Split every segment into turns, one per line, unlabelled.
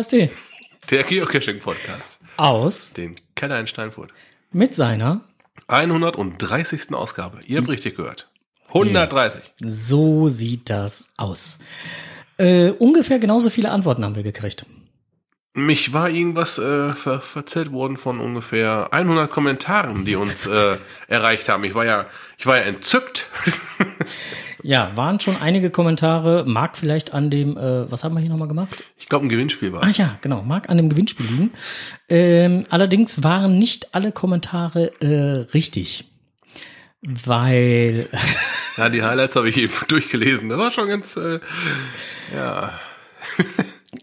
Podcast,
der Geocaching-Podcast
aus
den Keller in Steinfurt.
mit seiner
130. Ausgabe. Ihr habt richtig gehört. 130.
So sieht das aus. Äh, ungefähr genauso viele Antworten haben wir gekriegt.
Mich war irgendwas äh, ver verzählt worden von ungefähr 100 Kommentaren, die uns äh, erreicht haben. Ich war ja, ich war ja entzückt.
Ja, waren schon einige Kommentare. Mag vielleicht an dem, äh, was haben wir hier nochmal gemacht?
Ich glaube, ein Gewinnspiel war.
Ah ja, genau, mag an dem Gewinnspiel liegen. Ähm, allerdings waren nicht alle Kommentare äh, richtig. Weil,
Ja, die Highlights habe ich eben durchgelesen. Das war schon ganz, äh, ja.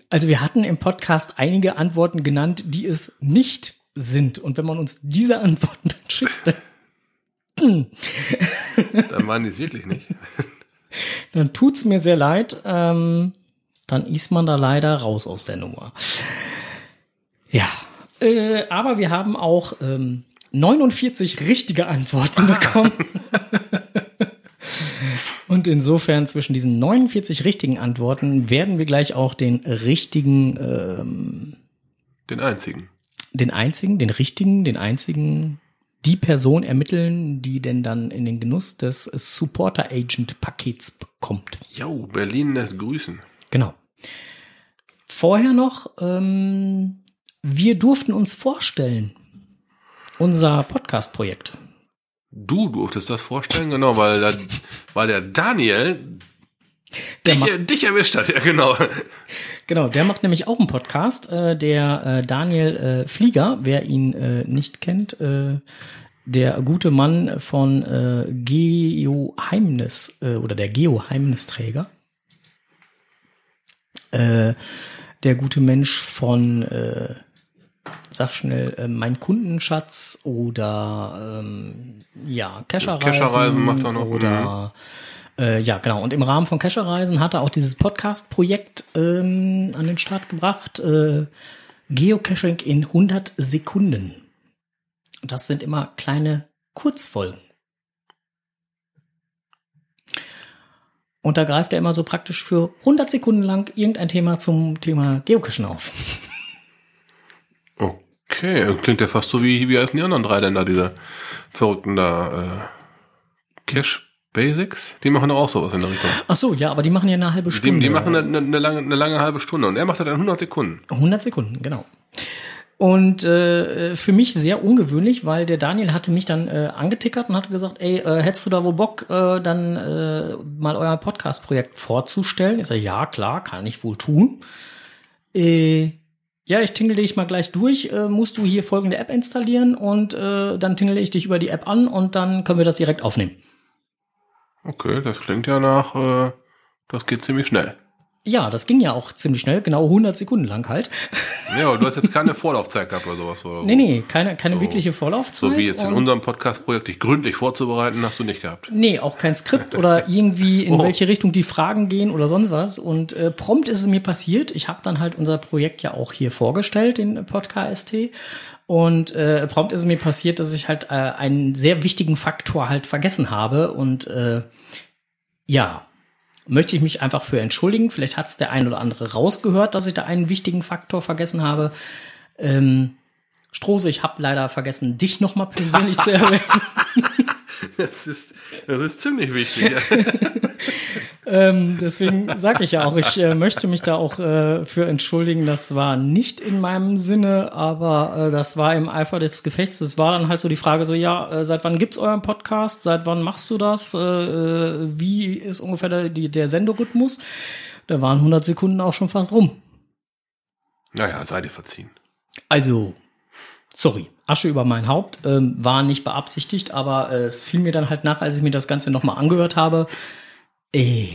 Also wir hatten im Podcast einige Antworten genannt, die es nicht sind. Und wenn man uns diese Antworten dann schickt, dann
Dann waren die es wirklich nicht.
dann tut's mir sehr leid. Ähm, dann ist man da leider raus aus der Nummer. Ja, äh, aber wir haben auch ähm, 49 richtige Antworten bekommen. Und insofern zwischen diesen 49 richtigen Antworten werden wir gleich auch den richtigen, ähm,
Den einzigen.
den einzigen, den richtigen, den einzigen, die Person ermitteln, die denn dann in den Genuss des Supporter Agent Pakets bekommt.
Jo, Berlin lässt grüßen.
Genau. Vorher noch, ähm, wir durften uns vorstellen, unser Podcast-Projekt.
Du durftest das vorstellen, genau, weil, da, weil der Daniel
Der
dich,
macht,
dich erwischt hat. Ja, genau.
genau, der macht nämlich auch einen Podcast. Äh, der äh, Daniel äh, Flieger, wer ihn äh, nicht kennt, äh, der gute Mann von äh, Geoheimnis äh, oder der Geoheimnisträger. Äh, der gute Mensch von, äh, sag schnell, äh, mein Kundenschatz oder ähm, ja, Kescherreisen.
Kescherreisen macht er noch,
Oder äh, ja, genau. Und im Rahmen von Kescherreisen hat er auch dieses Podcast-Projekt ähm, an den Start gebracht. Äh, Geocaching in 100 Sekunden. Das sind immer kleine Kurzfolgen. Und da greift er immer so praktisch für 100 Sekunden lang irgendein Thema zum Thema Geocachen auf.
Okay, klingt ja fast so wie, wie heißen die anderen drei denn da, diese verrückten da, äh, Cash Basics? Die machen doch auch sowas in der Richtung.
Ach so, ja, aber die machen ja eine halbe
Die,
Stunde.
die machen eine, eine, lange, eine lange halbe Stunde und er macht das in 100 Sekunden.
100 Sekunden, genau. Und äh, für mich sehr ungewöhnlich, weil der Daniel hatte mich dann äh, angetickert und hatte gesagt, ey, äh, hättest du da wohl Bock, äh, dann äh, mal euer Podcast-Projekt vorzustellen? Ich sage, ja, klar, kann ich wohl tun. Äh, ja, ich tingle dich mal gleich durch. Äh, musst du hier folgende App installieren und äh, dann tingle ich dich über die App an und dann können wir das direkt aufnehmen.
Okay, das klingt ja nach, äh, das geht ziemlich schnell.
Ja, das ging ja auch ziemlich schnell, genau 100 Sekunden lang halt.
Ja, aber du hast jetzt keine Vorlaufzeit gehabt oder sowas, oder?
Nee, nee, keine, keine
So-
wirkliche Vorlaufzeit.
So wie jetzt in unserem Podcast-Projekt dich gründlich vorzubereiten, hast du nicht gehabt.
Nee, auch kein Skript oder irgendwie in
Oh.
welche Richtung die Fragen gehen oder sonst was. Und äh, prompt ist es mir passiert. Ich habe dann halt unser Projekt ja auch hier vorgestellt, den Podcast. Und äh, prompt ist es mir passiert, dass ich halt äh, einen sehr wichtigen Faktor halt vergessen habe. Und äh, ja, möchte ich mich einfach für entschuldigen. Vielleicht hat es der ein oder andere rausgehört, dass ich da einen wichtigen Faktor vergessen habe. Ähm, Strose, ich habe leider vergessen, dich noch mal persönlich zu erwähnen.
Das ist, das ist ziemlich wichtig.
Ähm, deswegen sage ich ja auch, ich äh, möchte mich da auch äh, für entschuldigen. Das war nicht in meinem Sinne, aber äh, das war im Eifer des Gefechts. Es war dann halt so die Frage so, ja, äh, seit wann gibt's euren Podcast? Seit wann machst du das? Äh, äh, wie ist ungefähr der, die, der Senderhythmus? Da waren 100 Sekunden auch schon fast rum.
Naja, sei dir verziehen.
Also, sorry, Asche über mein Haupt, ähm, war nicht beabsichtigt, aber äh, es fiel mir dann halt nach, als ich mir das Ganze nochmal angehört habe. Äh,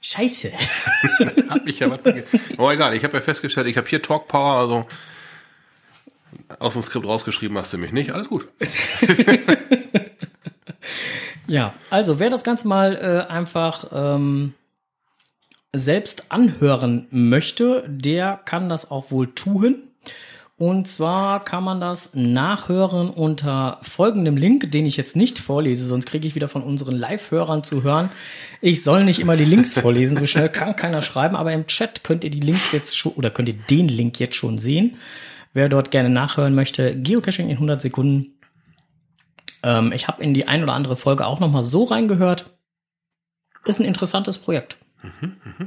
scheiße.
Hab ich ja was vergessen. Aber egal, ich habe ja festgestellt, ich habe hier Talk Power, also aus dem Skript rausgeschrieben hast du mich nicht. Alles gut.
Ja, also wer das Ganze mal äh, einfach ähm, selbst anhören möchte, der kann das auch wohl tun. Und zwar kann man das nachhören unter folgendem Link, den ich jetzt nicht vorlese, sonst kriege ich wieder von unseren Live-Hörern zu hören. Ich soll nicht immer die Links vorlesen, so schnell kann keiner schreiben, aber im Chat könnt ihr die Links jetzt schon oder könnt ihr den Link jetzt schon sehen. Wer dort gerne nachhören möchte, Geocaching in 100 Sekunden. Ähm, ich habe in die ein oder andere Folge auch noch mal so reingehört. Ist ein interessantes Projekt. Mhm, mh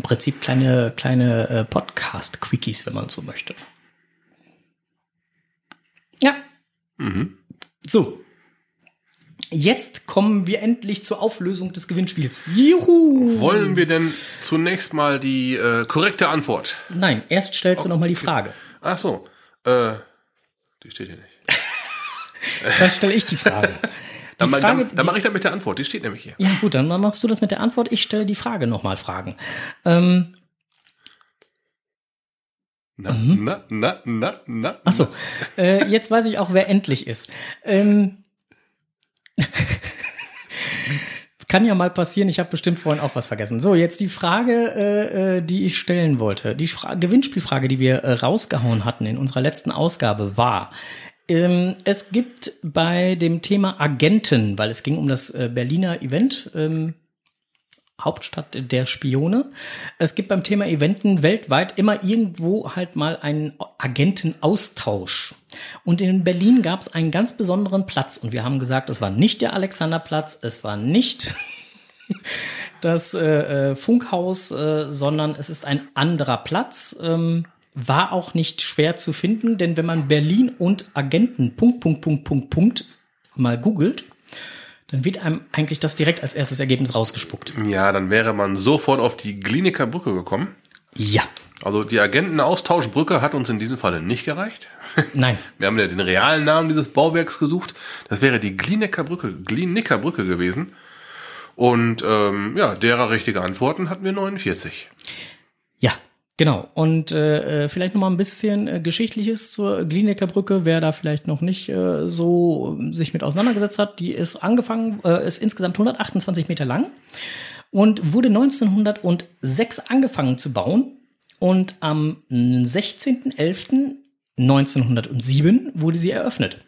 im Prinzip kleine, kleine äh, Podcast-Quickies, wenn man so möchte. Ja. Mhm. So. Jetzt kommen wir endlich zur Auflösung des Gewinnspiels.
Juhu! Wollen wir denn zunächst mal die äh, korrekte Antwort?
Nein, erst stellst du noch mal die Frage.
Ach so. Äh, die steht hier nicht.
Dann stelle ich die Frage.
Dann, Frage, dann, dann mache ich das mit der Antwort, die steht nämlich hier.
Ja gut, dann machst du das mit der Antwort. Ich stelle die Frage nochmal Fragen. Ähm,
na, mhm. na, na, na, na.
Achso, äh, jetzt weiß ich auch, wer endlich ist. Ähm, kann ja mal passieren, ich habe bestimmt vorhin auch was vergessen. So, jetzt die Frage, äh, äh die ich stellen wollte. Die Fra Gewinnspielfrage, die wir äh, rausgehauen hatten in unserer letzten Ausgabe war, es gibt bei dem Thema Agenten, weil es ging um das äh, Berliner Event, ähm, Hauptstadt der Spione. Es gibt beim Thema Eventen weltweit immer irgendwo halt mal einen Agentenaustausch. Und in Berlin gab es einen ganz besonderen Platz. Und wir haben gesagt, es war nicht der Alexanderplatz, es war nicht das äh, äh, Funkhaus, äh, sondern es ist ein anderer Platz. Ähm, war auch nicht schwer zu finden, denn wenn man Berlin und Agenten Punkt, Punkt, Punkt, Punkt, Punkt mal googelt, dann wird einem eigentlich das direkt als erstes Ergebnis rausgespuckt.
Ja, dann wäre man sofort auf die Kliniker Brücke gekommen.
Ja.
Also die Agentenaustauschbrücke hat uns in diesem Falle nicht gereicht.
Nein.
Wir haben ja den realen Namen dieses Bauwerks gesucht. Das wäre die Glinicker Brücke, Glinicker Brücke gewesen. Und ähm, ja, derer richtige Antworten hatten wir 49.
Genau. Und äh, äh, vielleicht noch mal ein bisschen äh, Geschichtliches zur Glinecker Brücke, wer da vielleicht noch nicht äh, so sich mit auseinandergesetzt hat. Die ist angefangen, äh, ist insgesamt 128 Meter lang und wurde 1906 angefangen zu bauen. Und am 16.11.1907 wurde sie eröffnet.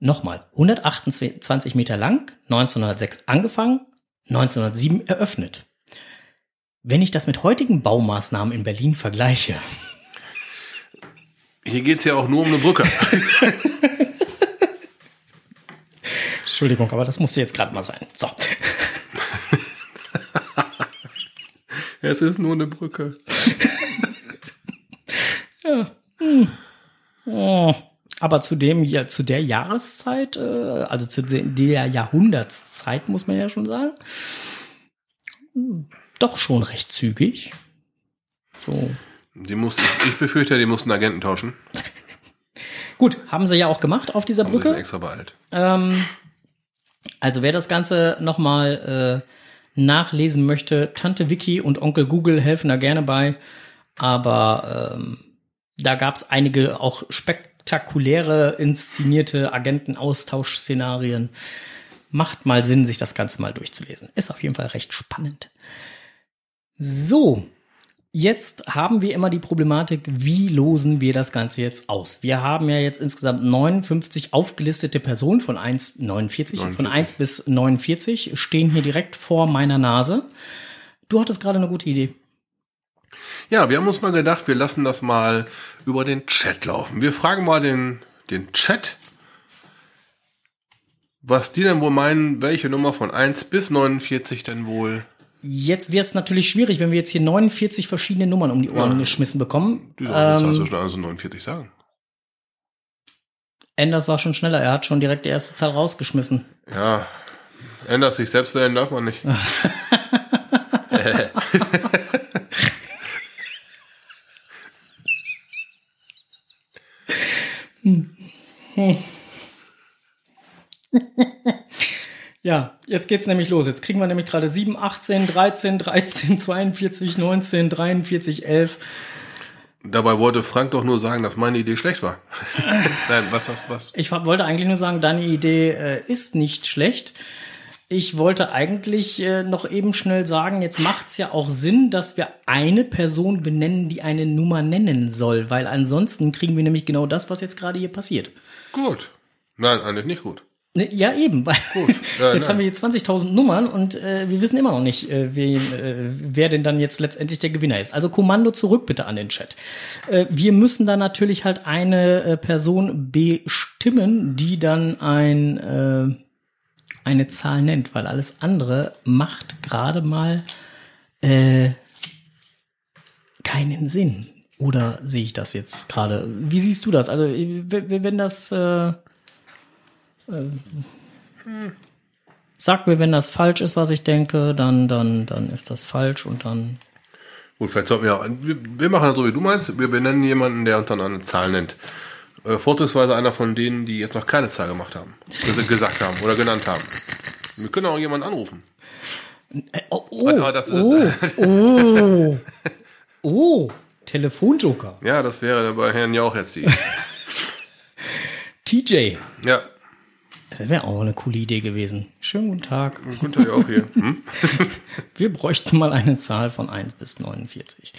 Nochmal, 128 Meter lang, 1906 angefangen, 1907 eröffnet. Wenn ich das mit heutigen Baumaßnahmen in Berlin vergleiche.
Hier geht es ja auch nur um eine Brücke.
Entschuldigung, aber das musste jetzt gerade mal sein. So.
es ist nur eine Brücke.
ja. Hm. Oh. Aber zu dem, ja, zu der Jahreszeit, äh, also zu der Jahrhundertszeit, muss man ja schon sagen, hm doch schon recht zügig. So.
Die muss, ich befürchte, die mussten Agenten tauschen.
Gut, haben sie ja auch gemacht auf dieser Brücke.
extra beeilt.
Ähm, also wer das Ganze nochmal äh, nachlesen möchte, Tante Vicky und Onkel Google helfen da gerne bei. Aber ähm, da gab es einige auch spektakuläre inszenierte Agentenaustauschszenarien. Macht mal Sinn, sich das Ganze mal durchzulesen. Ist auf jeden Fall recht spannend. So, jetzt haben wir immer die Problematik, wie losen wir das Ganze jetzt aus? Wir haben ja jetzt insgesamt 59 aufgelistete Personen von 1, 49, 49. von 1 bis 49 stehen hier direkt vor meiner Nase. Du hattest gerade eine gute Idee.
Ja, wir haben uns mal gedacht, wir lassen das mal über den Chat laufen. Wir fragen mal den, den Chat, was die denn wohl meinen, welche Nummer von 1 bis 49 denn wohl
Jetzt wäre es natürlich schwierig, wenn wir jetzt hier 49 verschiedene Nummern um die Ohren ja. geschmissen bekommen.
Du ähm, also schon also 49 sagen.
Enders war schon schneller, er hat schon direkt die erste Zahl rausgeschmissen.
Ja, Enders sich selbst nennen darf man nicht.
Ja, jetzt geht's nämlich los. Jetzt kriegen wir nämlich gerade 7, 18, 13, 13, 42, 19, 43, 11.
Dabei wollte Frank doch nur sagen, dass meine Idee schlecht war.
Nein, was, was, was? Ich wollte eigentlich nur sagen, deine Idee äh, ist nicht schlecht. ich wollte eigentlich äh, noch eben schnell sagen, jetzt macht's ja auch Sinn, dass wir eine Person benennen, die eine Nummer nennen soll, weil ansonsten kriegen wir nämlich genau das, was jetzt gerade hier passiert.
Gut. Nein, eigentlich nicht gut.
Ne, Ja, eben, weil
Ja,
jetzt
nein.
haben wir hier 20.000 Nummern und äh, wir wissen immer noch nicht, äh, wen, äh, wer denn dann jetzt letztendlich der Gewinner ist. Also Kommando zurück bitte an den Chat. Äh, wir müssen dann natürlich halt eine äh, Person bestimmen, die dann ein, äh, eine Zahl nennt, weil alles andere macht gerade mal äh, keinen Sinn. Oder sehe ich das jetzt gerade? Wie siehst du das? Also, w- wenn das. Äh, Sag mir, wenn das falsch ist, was ich denke, dann, dann, dann ist das falsch und dann.
Gut, vielleicht sollten wir, wir, wir machen das so, wie du meinst. Wir benennen jemanden, der uns dann eine Zahl nennt. Äh, vorzugsweise einer von denen, die jetzt noch keine Zahl gemacht haben. ges- gesagt haben oder genannt haben. Wir können auch jemanden anrufen.
Oh, oh,
das ist-
oh, oh, oh, Telefonjoker.
Ja, das wäre bei Herrn Jauch jetzt die.
TJ.
ja,
Das wäre auch eine coole Idee gewesen. Schönen guten Tag.
Günther Jauch hier. Hm?
Wir bräuchten mal eine Zahl von 1 bis 49.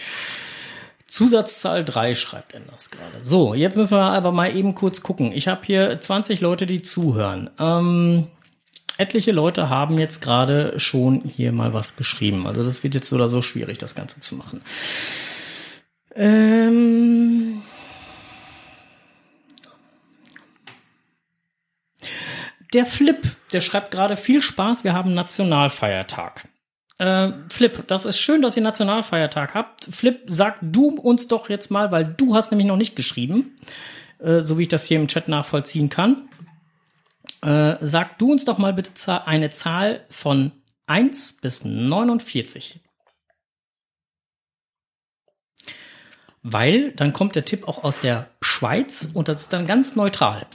Zusatzzahl 3 schreibt er das gerade. So, jetzt müssen wir aber mal eben kurz gucken. Ich habe hier 20 Leute, die zuhören. Ähm, etliche Leute haben jetzt gerade schon hier mal was geschrieben. Also das wird jetzt so oder so schwierig, das Ganze zu machen. Ähm der Flip, der schreibt gerade viel Spaß, wir haben Nationalfeiertag. Äh, Flip, das ist schön, dass ihr Nationalfeiertag habt. Flip, sag du uns doch jetzt mal, weil du hast nämlich noch nicht geschrieben, äh, so wie ich das hier im Chat nachvollziehen kann. Äh, sag du uns doch mal bitte eine Zahl von 1 bis 49. Weil dann kommt der Tipp auch aus der Schweiz und das ist dann ganz neutral.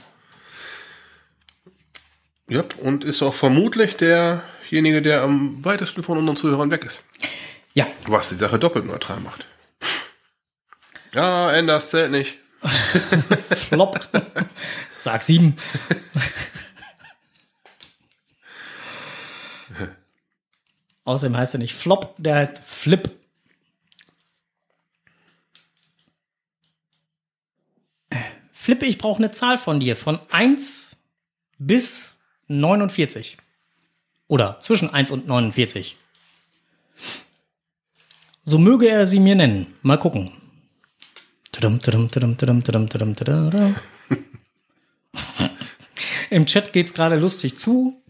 Ja, und ist auch vermutlich derjenige, der am weitesten von unseren Zuhörern weg ist.
Ja,
Was die Sache doppelt neutral macht. Ja, Enders zählt nicht.
Flop. Sag sieben. Außerdem heißt er nicht Flop, der heißt Flip. Flippe, ich brauche eine Zahl von dir von 1 bis 49. Oder zwischen 1 und 49. So möge er sie mir nennen. Mal gucken. Im Chat geht's gerade lustig zu.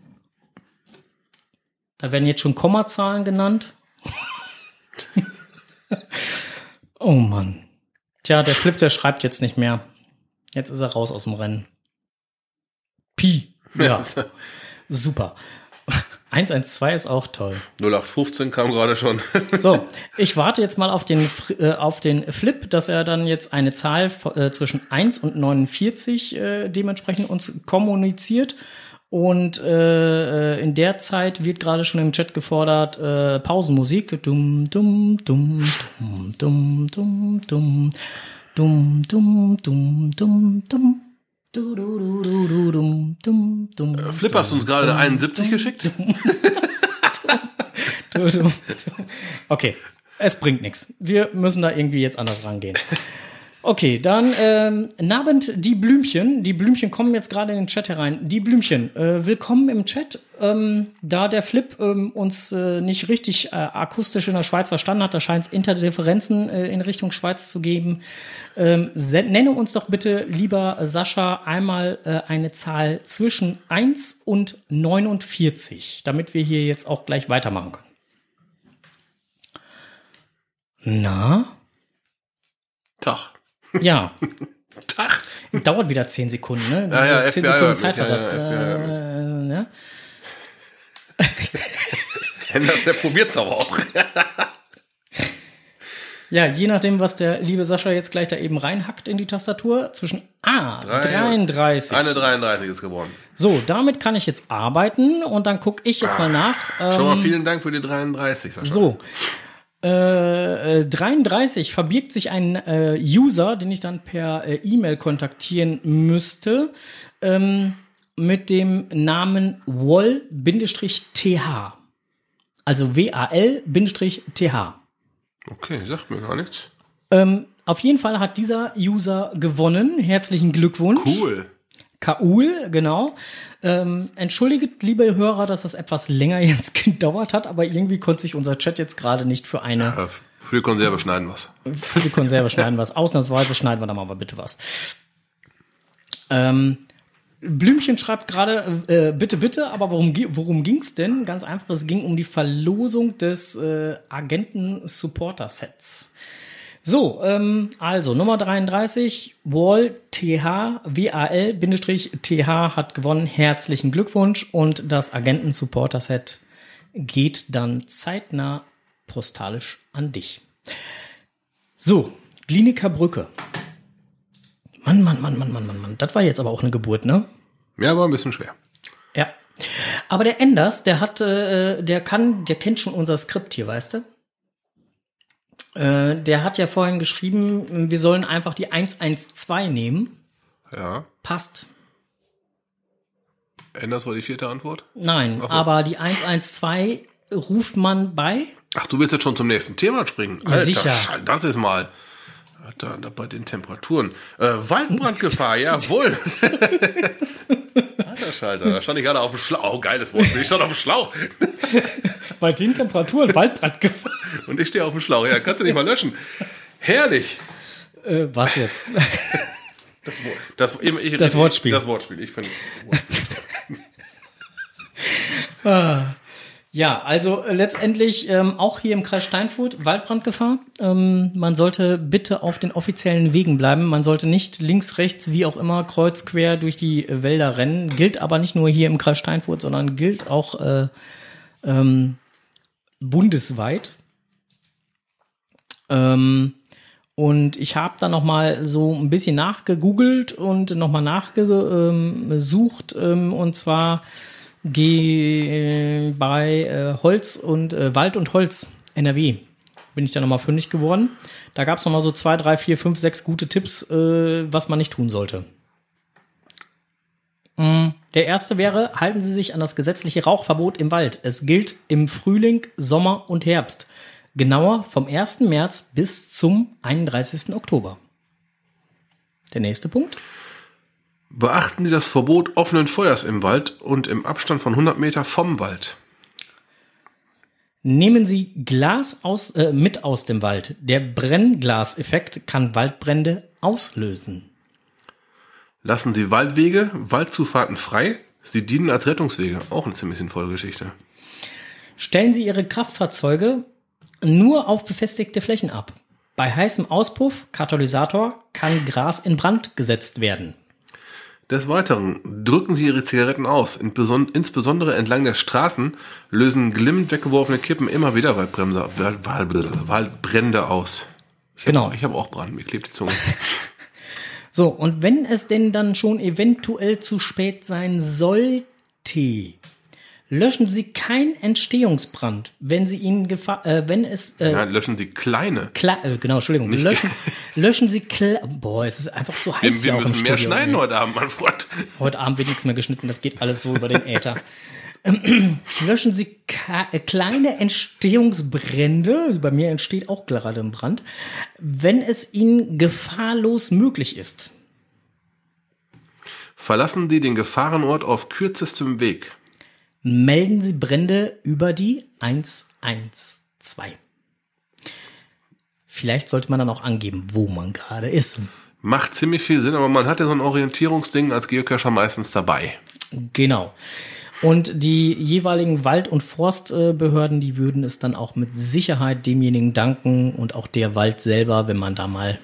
Da werden jetzt schon Kommazahlen genannt. oh Mann. Tja, der Flip, der schreibt jetzt nicht mehr. Jetzt ist er raus aus dem Rennen. Pi. Ja, super. 112 ist auch toll.
0815 kam gerade schon.
So, ich warte jetzt mal auf den, äh, auf den Flip, dass er dann jetzt eine Zahl äh, zwischen 1 und 49 äh, dementsprechend uns kommuniziert. Und äh, äh, in der Zeit wird gerade schon im Chat gefordert, äh, Pausenmusik. Dum, dum, dum, dum, dum, dum, dum. Dum, dum, dum, dum, dum. Du, du, du, du, du, dum, dum, dum,
Flip hast du uns gerade eine 71 geschickt?
Okay, es bringt nichts. Wir müssen da irgendwie jetzt anders rangehen. Okay, dann ähm, Nabend die Blümchen. Die Blümchen kommen jetzt gerade in den Chat herein. Die Blümchen, äh, willkommen im Chat. Ähm, da der Flip ähm, uns äh, nicht richtig äh, akustisch in der Schweiz verstanden hat, da scheint es Interdifferenzen äh, in Richtung Schweiz zu geben. Ähm, nenne uns doch bitte, lieber Sascha, einmal äh, eine Zahl zwischen 1 und 49, damit wir hier jetzt auch gleich weitermachen können. Na?
Tag.
Ja,
Tag.
dauert wieder 10 Sekunden, ne?
Ja, ja,
10
FBI
Sekunden Zeitversatz.
ja, ja,
äh, ja.
Enders, der probiert's aber auch.
ja, je nachdem, was der liebe Sascha jetzt gleich da eben reinhackt in die Tastatur, zwischen A,
Drei-
33.
Eine 33 ist geworden.
So, damit kann ich jetzt arbeiten und dann gucke ich jetzt mal nach. Ähm,
Schon mal vielen Dank für die 33. Sascha.
So. Äh, äh, 33 verbirgt sich ein äh, User, den ich dann per äh, E-Mail kontaktieren müsste. Ähm, mit dem Namen Wall-TH. Also W-A-L-TH.
Okay, sagt mir gar nichts.
Ähm, auf jeden Fall hat dieser User gewonnen. Herzlichen Glückwunsch.
Cool.
Kaul, genau. Ähm, entschuldigt, liebe Hörer, dass das etwas länger jetzt gedauert hat, aber irgendwie konnte sich unser Chat jetzt gerade nicht für eine
Äh, Für die Konserve schneiden was.
für die Konserve schneiden was. Ausnahmsweise schneiden wir da mal bitte was. Ähm, Blümchen schreibt gerade, äh, bitte, bitte, aber worum, worum ging's denn? Ganz einfach, es ging um die Verlosung des äh, Agenten-Supporter-Sets. So, ähm, also Nummer 33, Wall TH, WAL-TH hat gewonnen. Herzlichen Glückwunsch und das Agenten-Supporter-Set geht dann zeitnah postalisch an dich. So, Kliniker Brücke. Mann, Mann, Mann, Mann, Mann, Mann, Mann. Das war jetzt aber auch eine Geburt, ne?
Ja, war ein bisschen schwer.
Ja. Aber der Enders, der hat, äh, der kann, der kennt schon unser Skript hier, weißt du? Äh, der hat ja vorhin geschrieben, wir sollen einfach die 112 nehmen.
Ja.
Passt.
Enders war die vierte Antwort.
Nein,
so.
aber die 112 ruft man bei.
Ach, du willst jetzt schon zum nächsten Thema springen?
Ja, sicher.
Das ist mal. Alter, da bei den Temperaturen. Äh, Waldbrandgefahr, jawohl. Alter Schalter, da stand ich gerade auf dem Schlauch. Oh, geiles Wort. Ich stand auf dem Schlauch.
Bei den Temperaturen Waldbrandgefahr.
Und ich stehe auf dem Schlauch. Ja, kannst du nicht mal löschen. Herrlich.
Äh, was jetzt?
Das, ich, ich,
Das Wortspiel.
Das Wortspiel. Ich finde
Ja, also äh, letztendlich ähm, auch hier im Kreis Steinfurt Waldbrandgefahr. Ähm, man sollte bitte auf den offiziellen Wegen bleiben. Man sollte nicht links, rechts, wie auch immer, kreuz, quer durch die Wälder rennen. Gilt aber nicht nur hier im Kreis Steinfurt, sondern gilt auch äh, ähm, bundesweit. Ähm, und ich habe da noch mal so ein bisschen nachgegoogelt und noch mal nachgesucht. Ähm, und zwar gehe bei äh, Holz und äh, Wald und Holz NRW bin ich da nochmal fündig geworden. Da gab es nochmal so zwei, drei, vier, fünf, sechs gute Tipps, äh, was man nicht tun sollte. Mm, Der erste wäre, halten Sie sich an das gesetzliche Rauchverbot im Wald. Es gilt im Frühling, Sommer und Herbst. Genauer vom 1. März bis zum 31. Oktober. Der nächste Punkt.
Beachten Sie das Verbot offenen Feuers im Wald und im Abstand von 100 Meter vom Wald.
Nehmen Sie Glas aus, äh, mit aus dem Wald. Der Brennglaseffekt kann Waldbrände auslösen.
Lassen Sie Waldwege, Waldzufahrten frei. Sie dienen als Rettungswege. Auch eine ziemlich sinnvolle Geschichte.
Stellen Sie Ihre Kraftfahrzeuge nur auf befestigte Flächen ab. Bei heißem Auspuff, Katalysator, kann Gras in Brand gesetzt werden.
Des Weiteren drücken Sie Ihre Zigaretten aus. Insbesondere entlang der Straßen lösen glimmend weggeworfene Kippen immer wieder Waldbremse, Wald, Wald, Waldbrände aus. Ich hab,
Genau.
Ich habe auch Brand, mir klebt die Zunge.
So, und wenn es denn dann schon eventuell zu spät sein sollte, löschen Sie keinen Entstehungsbrand, wenn Sie ihn gefahr, äh, wenn es äh,
Ja, löschen Sie kleine.
Klar, äh, genau, Entschuldigung. Löschen, löschen Sie. Boah, es ist einfach zu
Wir,
heiß
wir
im
müssen mehr
Studio.
schneiden
ey.
heute Abend, mein Freund.
Heute Abend wird nichts mehr geschnitten, das geht alles so über den Äther. Löschen Sie äh, kleine Entstehungsbrände, bei mir entsteht auch gerade ein Brand, wenn es Ihnen gefahrlos möglich ist.
Verlassen Sie den Gefahrenort auf kürzestem Weg.
Melden Sie Brände über die 112. Vielleicht sollte man dann auch angeben, wo man gerade ist.
Macht ziemlich viel Sinn, aber man hat ja so ein Orientierungsding als Geocacher meistens dabei.
Genau. Und die jeweiligen Wald- und Forstbehörden, die würden es dann auch mit Sicherheit demjenigen danken und auch der Wald selber, wenn man da mal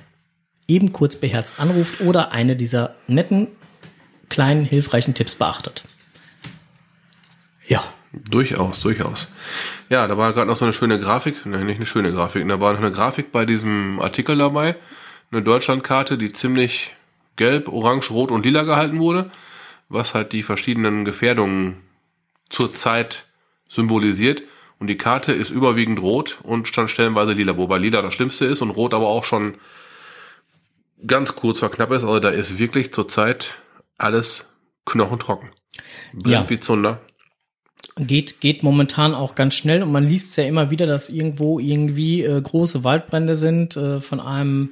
eben kurz beherzt anruft oder eine dieser netten, kleinen, hilfreichen Tipps beachtet. Ja.
Durchaus, durchaus. Ja, da war gerade noch so eine schöne Grafik, ne, nicht eine schöne Grafik, da war noch eine Grafik bei diesem Artikel dabei, eine Deutschlandkarte, die ziemlich gelb, orange, rot und lila gehalten wurde, was halt die verschiedenen Gefährdungen zur Zeit symbolisiert. Und die Karte ist überwiegend rot und stand stellenweise lila, wobei lila das Schlimmste ist und rot aber auch schon ganz kurz vor knapp ist. Also da ist wirklich zurzeit alles knochentrocken. Brennt
Ja.
wie Zunder.
Geht, geht momentan auch ganz schnell und man liest ja immer wieder, dass irgendwo irgendwie äh, große Waldbrände sind äh, von einem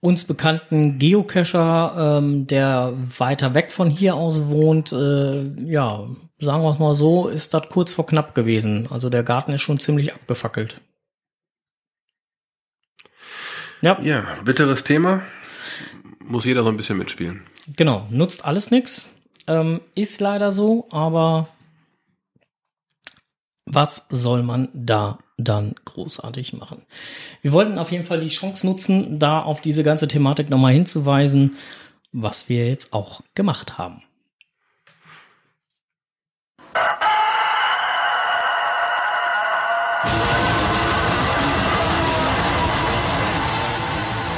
uns bekannten Geocacher, ähm, der weiter weg von hier aus wohnt. Äh, ja, sagen wir es mal so, ist das kurz vor knapp gewesen. Also der Garten ist schon ziemlich abgefackelt. Ja,
Ja, bitteres Thema. Muss jeder so ein bisschen mitspielen.
genau. Nutzt alles nix. Ähm, ist leider so, aber was soll man da dann großartig machen? Wir wollten auf jeden Fall die Chance nutzen, da auf diese ganze Thematik nochmal hinzuweisen, was wir jetzt auch gemacht haben.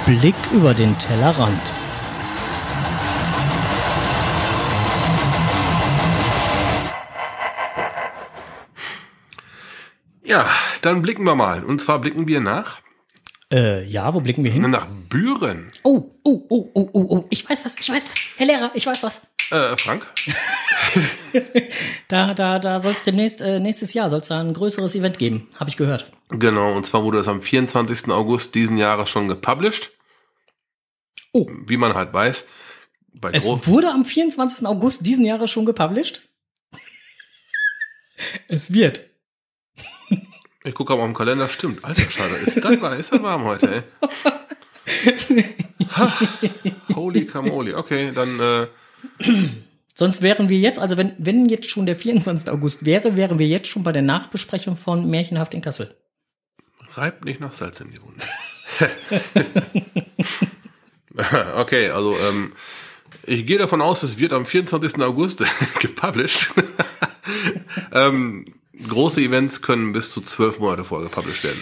Blick über den Tellerrand.
Ja, dann blicken wir mal. Und zwar blicken wir nach,
Äh, ja, wo blicken wir hin?
nach Büren.
Oh, oh, oh, oh, oh, oh, ich weiß was, ich weiß was. Herr Lehrer, ich weiß was.
Äh, Frank?
Da, da, da soll es demnächst, äh, nächstes Jahr soll es da ein größeres Event geben, habe ich gehört.
Genau, und zwar wurde es am 24. August diesen Jahres schon gepublished.
Oh.
Wie man halt weiß. Bei
Es
Gro-
wurde am 24. August diesen Jahres schon gepublished. es wird.
Ich gucke mal am Kalender, stimmt. Alter Schade, ist das, war- ist das warm heute, ey. Ha, Holy Camoli. Okay, dann äh,
Sonst wären wir jetzt, also wenn, wenn jetzt schon der 24. August wäre, wären wir jetzt schon bei der Nachbesprechung von Märchenhaft in Kassel.
reibt nicht noch Salz in die Wunde. okay, also ähm, ich gehe davon aus, es wird am 24. August gepublished. ähm, große Events können bis zu zwölf Monate vorher gepublished werden.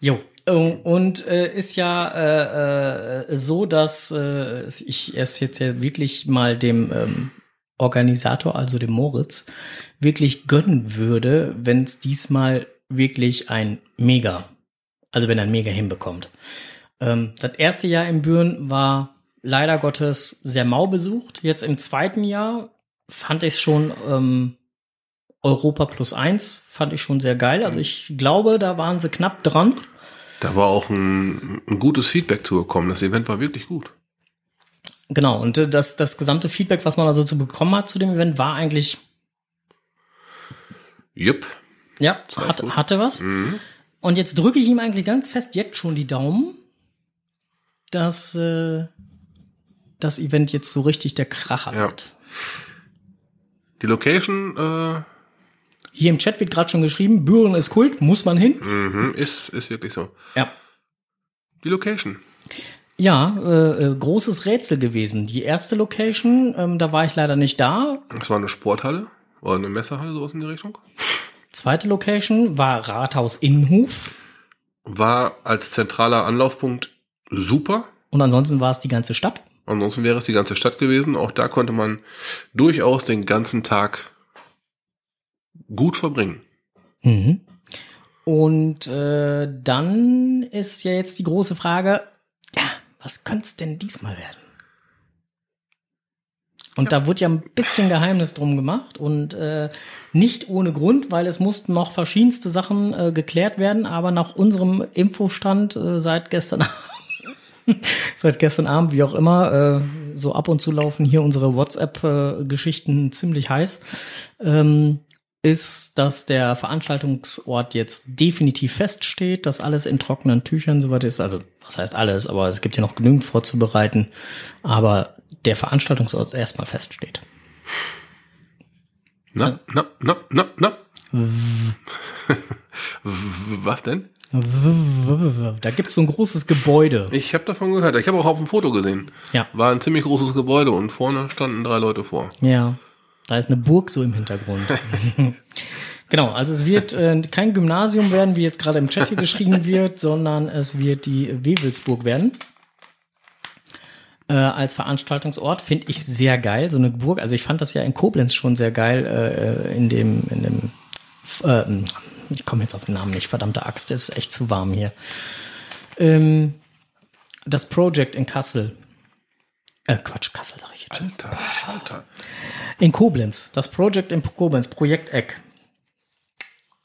Jo. Äh, Und äh, ist ja äh, äh, so, dass äh, ich es jetzt ja wirklich mal dem ähm, Organisator, also dem Moritz, wirklich gönnen würde, wenn es diesmal wirklich ein Mega, also wenn er ein Mega hinbekommt. Ähm, das erste Jahr in Büren war leider Gottes sehr mau besucht. Jetzt im zweiten Jahr fand ich es schon ähm, Europa plus eins, fand ich schon sehr geil. Also ich glaube, da waren sie knapp dran.
Da war auch ein, ein gutes Feedback zugekommen. Das Event war wirklich gut.
Genau, und äh, das, das gesamte Feedback, was man also zu bekommen hat zu dem Event, war eigentlich,
Jupp.
ja, hat, hatte was.
Mhm.
Und jetzt drücke ich ihm eigentlich ganz fest jetzt schon die Daumen, dass äh, das Event jetzt so richtig der Kracher
Ja.
wird.
Die Location äh,
Hier im Chat wird gerade schon geschrieben, Büren ist Kult, muss man hin.
mhm, ist, ist wirklich so.
Ja.
Die Location.
Ja, äh, äh, großes Rätsel gewesen. Die erste Location, ähm, da war ich leider nicht da.
Das war eine Sporthalle oder eine Messerhalle, sowas in die Richtung.
Zweite Location war Rathaus Innenhof.
War als zentraler Anlaufpunkt super.
Und ansonsten war es die ganze Stadt.
Ansonsten wäre es die ganze Stadt gewesen. Auch da konnte man durchaus den ganzen Tag gut verbringen.
Mhm. Und äh, dann ist ja jetzt die große Frage, ja, was könnte es denn diesmal werden? Und da wurde ja ein bisschen Geheimnis drum gemacht und äh, nicht ohne Grund, weil es mussten noch verschiedenste Sachen äh, geklärt werden, aber nach unserem Infostand äh, seit gestern Abend, seit gestern Abend, wie auch immer, äh, so ab und zu laufen hier unsere WhatsApp-Geschichten ziemlich heiß. Ähm, ist, dass der Veranstaltungsort jetzt definitiv feststeht, dass alles in trockenen Tüchern soweit ist. Also, was heißt alles, aber es gibt ja noch genügend vorzubereiten. Aber der Veranstaltungsort erstmal feststeht.
Na, na, na, na, na. Was denn?
Da gibt's so ein großes Gebäude.
Ich habe davon gehört. Ich habe auch auf dem Foto gesehen.
Ja.
War ein ziemlich großes Gebäude und vorne standen drei Leute vor.
Ja. Da ist eine Burg so im Hintergrund. genau, also es wird äh, kein Gymnasium werden, wie jetzt gerade im Chat hier geschrieben wird, sondern es wird die Wewelsburg werden. Äh, als Veranstaltungsort finde ich sehr geil, so eine Burg. Also ich fand das ja in Koblenz schon sehr geil äh, in dem in dem äh, ich komme jetzt auf den Namen nicht, verdammte Axt, es ist echt zu warm hier. Ähm, das Project in Kassel. Äh, Quatsch, Kassel sag ich jetzt schon.
Alter, Alter.
In Koblenz, das Project in Koblenz, Projekt Eck.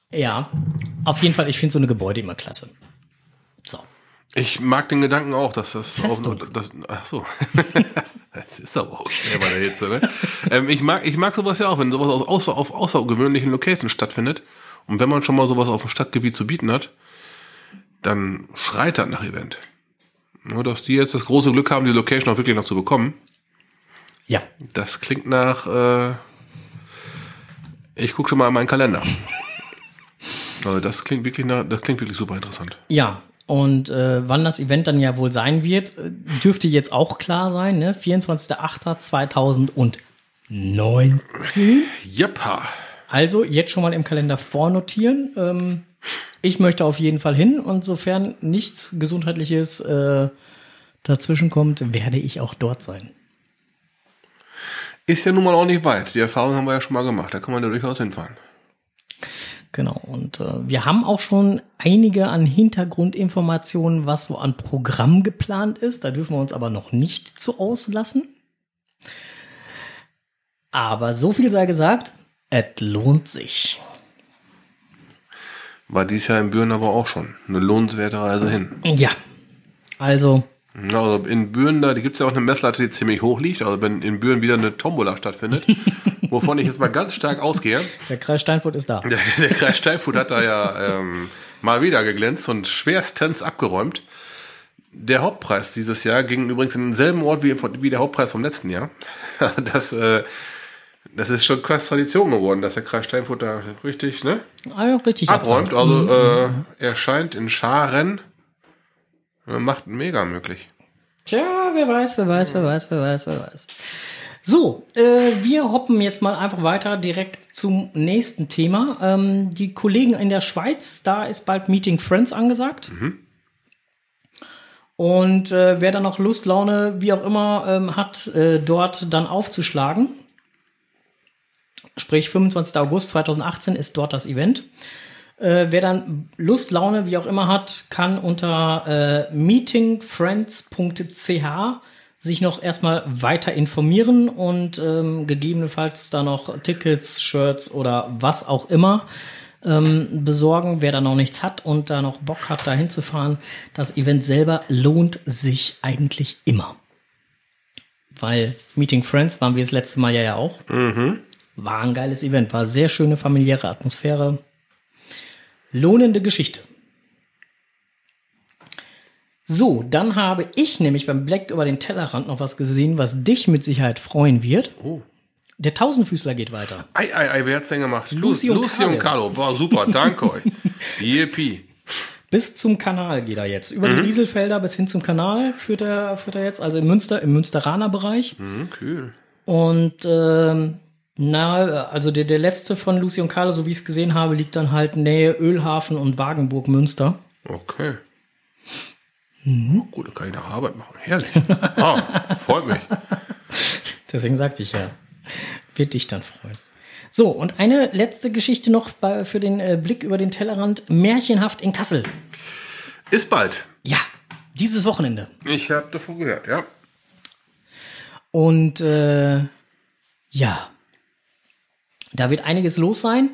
Ja, auf jeden Fall, ich finde so eine Gebäude immer klasse. So.
Ich mag den Gedanken auch, dass das
Festung.
auch das, ach so. das ist aber auch schnell bei der Hitze, ne? ähm, ich mag ich mag sowas ja auch, wenn sowas aus außer, auf außergewöhnlichen Locations stattfindet und wenn man schon mal sowas auf dem Stadtgebiet zu bieten hat, dann schreit das nach Event. Nur dass die jetzt das große Glück haben, die Location auch wirklich noch zu bekommen.
Ja,
Das klingt nach äh, ich gucke schon mal in meinen Kalender. Also das klingt wirklich nach, das klingt wirklich super interessant.
ja. Und äh, wann das Event dann ja wohl sein wird, äh, dürfte jetzt auch klar sein, ne? 24.08.2019.
Jeppa.
Also jetzt schon mal im Kalender vornotieren. Ähm, ich möchte auf jeden Fall hin und sofern nichts Gesundheitliches äh, dazwischen kommt, werde ich auch dort sein.
Ist ja nun mal auch nicht weit. Die Erfahrung haben wir ja schon mal gemacht. Da kann man ja durchaus hinfahren.
Genau. Und äh, wir haben auch schon einige an Hintergrundinformationen, was so an Programm geplant ist. Da dürfen wir uns aber noch nicht zu auslassen. Aber so viel sei gesagt, es lohnt sich.
War dies Jahr in Büren aber auch schon. Eine lohnenswerte Reise hin.
Ja. Also,
Also in Büren, da gibt es ja auch eine Messlatte, die ziemlich hoch liegt. Also wenn in Büren wieder eine Tombola stattfindet, wovon ich jetzt mal ganz stark ausgehe.
der Kreis Steinfurt ist da.
Der, der Kreis Steinfurt hat da ja ähm, mal wieder geglänzt und schwerstens abgeräumt. Der Hauptpreis dieses Jahr ging übrigens in denselben Ort wie, wie der Hauptpreis vom letzten Jahr. Das, äh, das ist schon krass Tradition geworden, dass der Kreis Steinfurt da richtig ne,
Ah, ja, richtig
abräumt.
absagt.
Also äh, er scheint in Scharen äh, macht mega möglich.
Tja, wer weiß, wer weiß, wer weiß, wer weiß, wer weiß. So, äh, wir hoppen jetzt mal einfach weiter direkt zum nächsten Thema. Ähm, die Kollegen in der Schweiz, da ist bald Meeting Friends angesagt. Und äh, wer da noch Lust, Laune, wie auch immer ähm, hat, äh, dort dann aufzuschlagen, sprich 25. August 2018 ist dort das Event. Äh, wer dann Lust, Laune, wie auch immer hat, kann unter äh, meetingfriends.ch sich noch erstmal weiter informieren und ähm, gegebenenfalls da noch Tickets, Shirts oder was auch immer ähm, besorgen, wer da noch nichts hat und da noch Bock hat, da hinzufahren. Das Event selber lohnt sich eigentlich immer. Weil Meeting Friends waren wir das letzte Mal ja, ja auch. War ein geiles Event, war sehr schöne familiäre Atmosphäre. Lohnende Geschichte. So, dann habe ich nämlich beim Black über den Tellerrand noch was gesehen, was dich mit Sicherheit freuen wird.
Oh.
Der Tausendfüßler geht weiter.
Ei, ei, ei, wer hat's denn gemacht?
Lucy
Lu-
und
Lucy und
Carlo.
Carlo. War super, danke euch. Yippie.
Bis zum Kanal geht er jetzt. Über
Mhm.
die Rieselfelder bis hin zum Kanal führt er, führt er jetzt, also im Münster, im Münsteraner Bereich.
Hm, cool.
Und ähm, na, also der, der letzte von Lucy und Carlo, so wie ich es gesehen habe, liegt dann halt Nähe Ölhafen und Wagenburg Münster.
Okay.
Mhm.
Gut, dann kann ich nach Arbeit machen. Herrlich. Ah, freut mich.
Deswegen sagte ich ja, wird dich dann freuen. So, und eine letzte Geschichte noch bei, für den äh, Blick über den Tellerrand. Märchenhaft in Kassel.
Ist bald.
Ja, dieses Wochenende.
Ich habe davon gehört, ja.
Und äh, ja, da wird einiges los sein,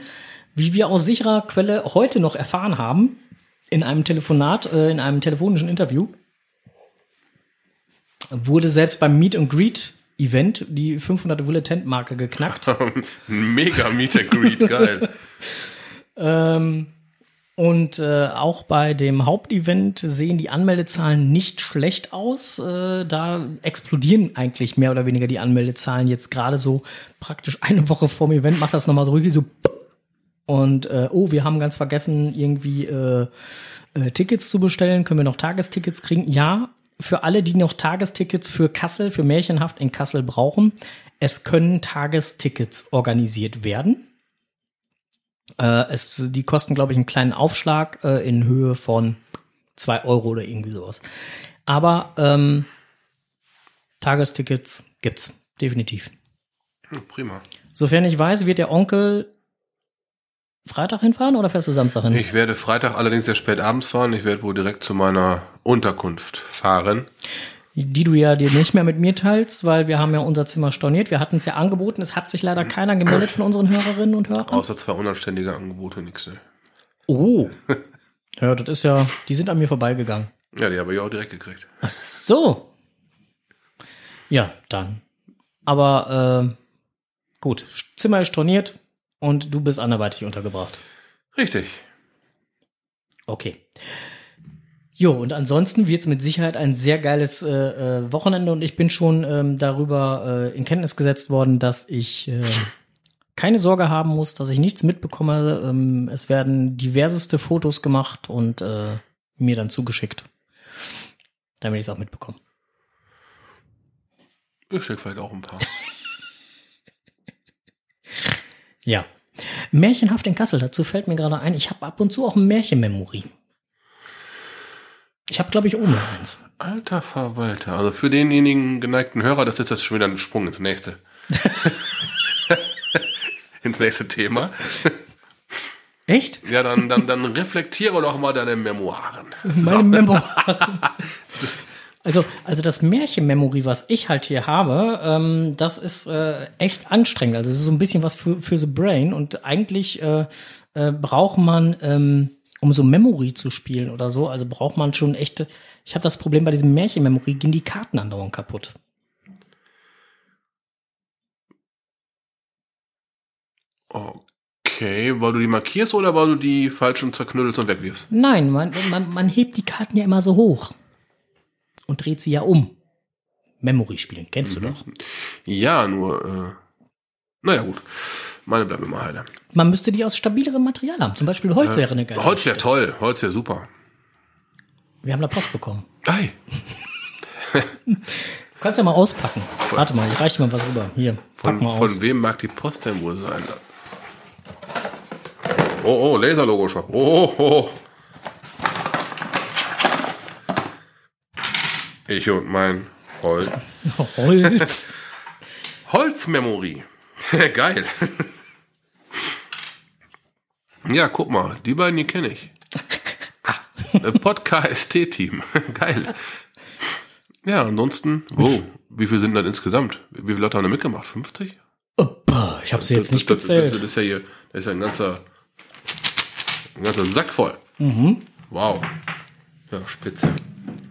wie wir aus sicherer Quelle heute noch erfahren haben, in einem Telefonat, äh, in einem telefonischen Interview, wurde selbst beim Meet and Greet Event die 500 Bulletin Marke geknackt.
Mega Meet and Greet, geil.
Und äh, auch bei dem Hauptevent sehen die Anmeldezahlen nicht schlecht aus. Äh, da explodieren eigentlich mehr oder weniger die Anmeldezahlen jetzt gerade so praktisch eine Woche vorm Event. Macht das nochmal so richtig so. Und äh, oh, wir haben ganz vergessen, irgendwie äh, äh, Tickets zu bestellen. Können wir noch Tagestickets kriegen? Ja, für alle, die noch Tagestickets für Kassel, für Märchenhaft in Kassel brauchen, es können Tagestickets organisiert werden. Äh, es, die kosten, glaube ich, einen kleinen Aufschlag äh, in Höhe von zwei Euro oder irgendwie sowas. Aber ähm, Tagestickets gibt's definitiv.
Hm, prima.
Sofern ich weiß, wird der Onkel Freitag hinfahren oder fährst du Samstag hin?
Ich werde Freitag allerdings sehr spät abends fahren. Ich werde wohl direkt zu meiner Unterkunft fahren.
Die du ja dir nicht mehr mit mir teilst, weil wir haben ja unser Zimmer storniert. Wir hatten es ja angeboten. Es hat sich leider keiner gemeldet von unseren Hörerinnen und Hörern.
Außer zwei unanständige Angebote, nix. Ne?
Oh. Ja, das ist ja, die sind an mir vorbeigegangen.
Ja, die habe ich auch direkt gekriegt.
Ach so. Ja, dann. Aber äh, gut, Zimmer ist storniert und du bist anderweitig untergebracht.
Richtig.
Okay. Jo, und ansonsten wird es mit Sicherheit ein sehr geiles äh, äh, Wochenende und ich bin schon ähm, darüber äh, in Kenntnis gesetzt worden, dass ich äh, keine Sorge haben muss, dass ich nichts mitbekomme. Ähm, es werden diverseste Fotos gemacht und äh, mir dann zugeschickt, damit ich es auch mitbekomme.
Ich schicke vielleicht auch ein paar.
Ja. Märchenhaft in Kassel, dazu fällt mir gerade ein, ich habe ab und zu auch ein Märchenmemory. Ich habe, glaube ich, noch eins.
Alter Verwalter. Also für denjenigen geneigten Hörer, das ist jetzt schon wieder ein Sprung ins nächste. ins nächste Thema.
Echt?
Ja, dann, dann, dann reflektiere doch mal deine Memoiren.
Meine Memoiren. Also, also das Märchenmemory, was ich halt hier habe, ähm, das ist äh, echt anstrengend. Also es ist so ein bisschen was für, für the brain und eigentlich äh, äh, braucht man, ähm, um so Memory zu spielen oder so, also braucht man schon echte. Ich habe das Problem bei diesem Märchenmemory, gehen die Karten andauernd kaputt.
Okay, weil du die markierst oder weil du die falschen zerknüttelst und wegwirfst?
Nein, man, man, man hebt die Karten ja immer so hoch und dreht sie ja um. Memory spielen, kennst du doch.
Ja, nur, äh, naja, gut. Meine bleiben immer heile.
Man müsste die aus stabilerem Material haben. Zum Beispiel Holz wäre eine geile
Holz wäre
Geschichte.
toll, Holz wäre super.
Wir haben da Post bekommen.
Ei,
Du kannst ja mal auspacken. Warte mal, ich reiche dir mal was rüber. Hier, pack
von,
mal aus.
von wem mag die Post denn wohl sein? Oh, oh, Laser-Logo-Shop. Oh, oh, oh. Ich und mein Holz.
Holz.
Holzmemory. Geil. Ja, guck mal, die beiden, die kenne ich. Äh, Podcast-Team. Geil. Ja, ansonsten, oh, wie viel sind dann insgesamt? Wie viele Leute haben da mitgemacht? 50?
Opa, ich habe sie jetzt nicht
das, das, das,
gezählt.
das ist ja hier, das ist ja ein ganzer, ein ganzer Sack voll.
Mhm.
Wow. Ja, spitze.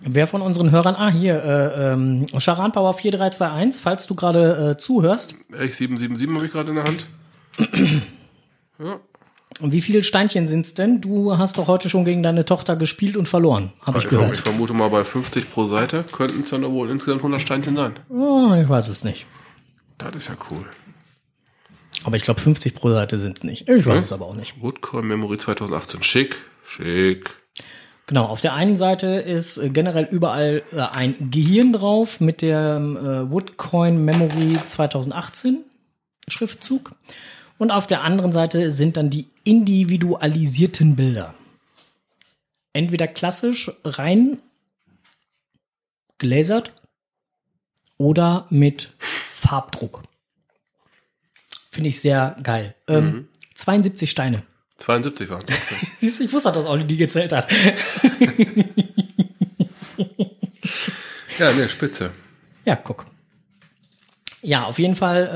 Wer von unseren Hörern, ah, hier, äh, ähm, Charan Power 4321, falls du gerade äh, zuhörst,
Echt 777 habe ich gerade in der Hand. ja.
Und wie viele Steinchen sind's denn? Du hast doch heute schon gegen deine Tochter gespielt und verloren, habe ich
Ich,
gehört.
ich vermute mal bei 50 pro Seite könnten es dann wohl insgesamt 100 Steinchen sein.
Oh, ich weiß es nicht.
Das ist ja cool.
Aber ich glaube, 50 pro Seite sind's nicht. Ich weiß es aber auch nicht.
Woodcore Memory 2018. Schick, schick.
Genau, auf der einen Seite ist äh, generell überall äh, ein Gehirn drauf mit dem äh, Woodcoin Memory 2018 Schriftzug. Und auf der anderen Seite sind dann die individualisierten Bilder. Entweder klassisch rein gelasert oder mit Farbdruck. Finde ich sehr geil. Ähm, 72 Steine.
72 waren
Siehst du, ich wusste, dass Olli die gezählt hat.
Ja, ne, spitze.
Ja, guck. Ja, auf jeden Fall,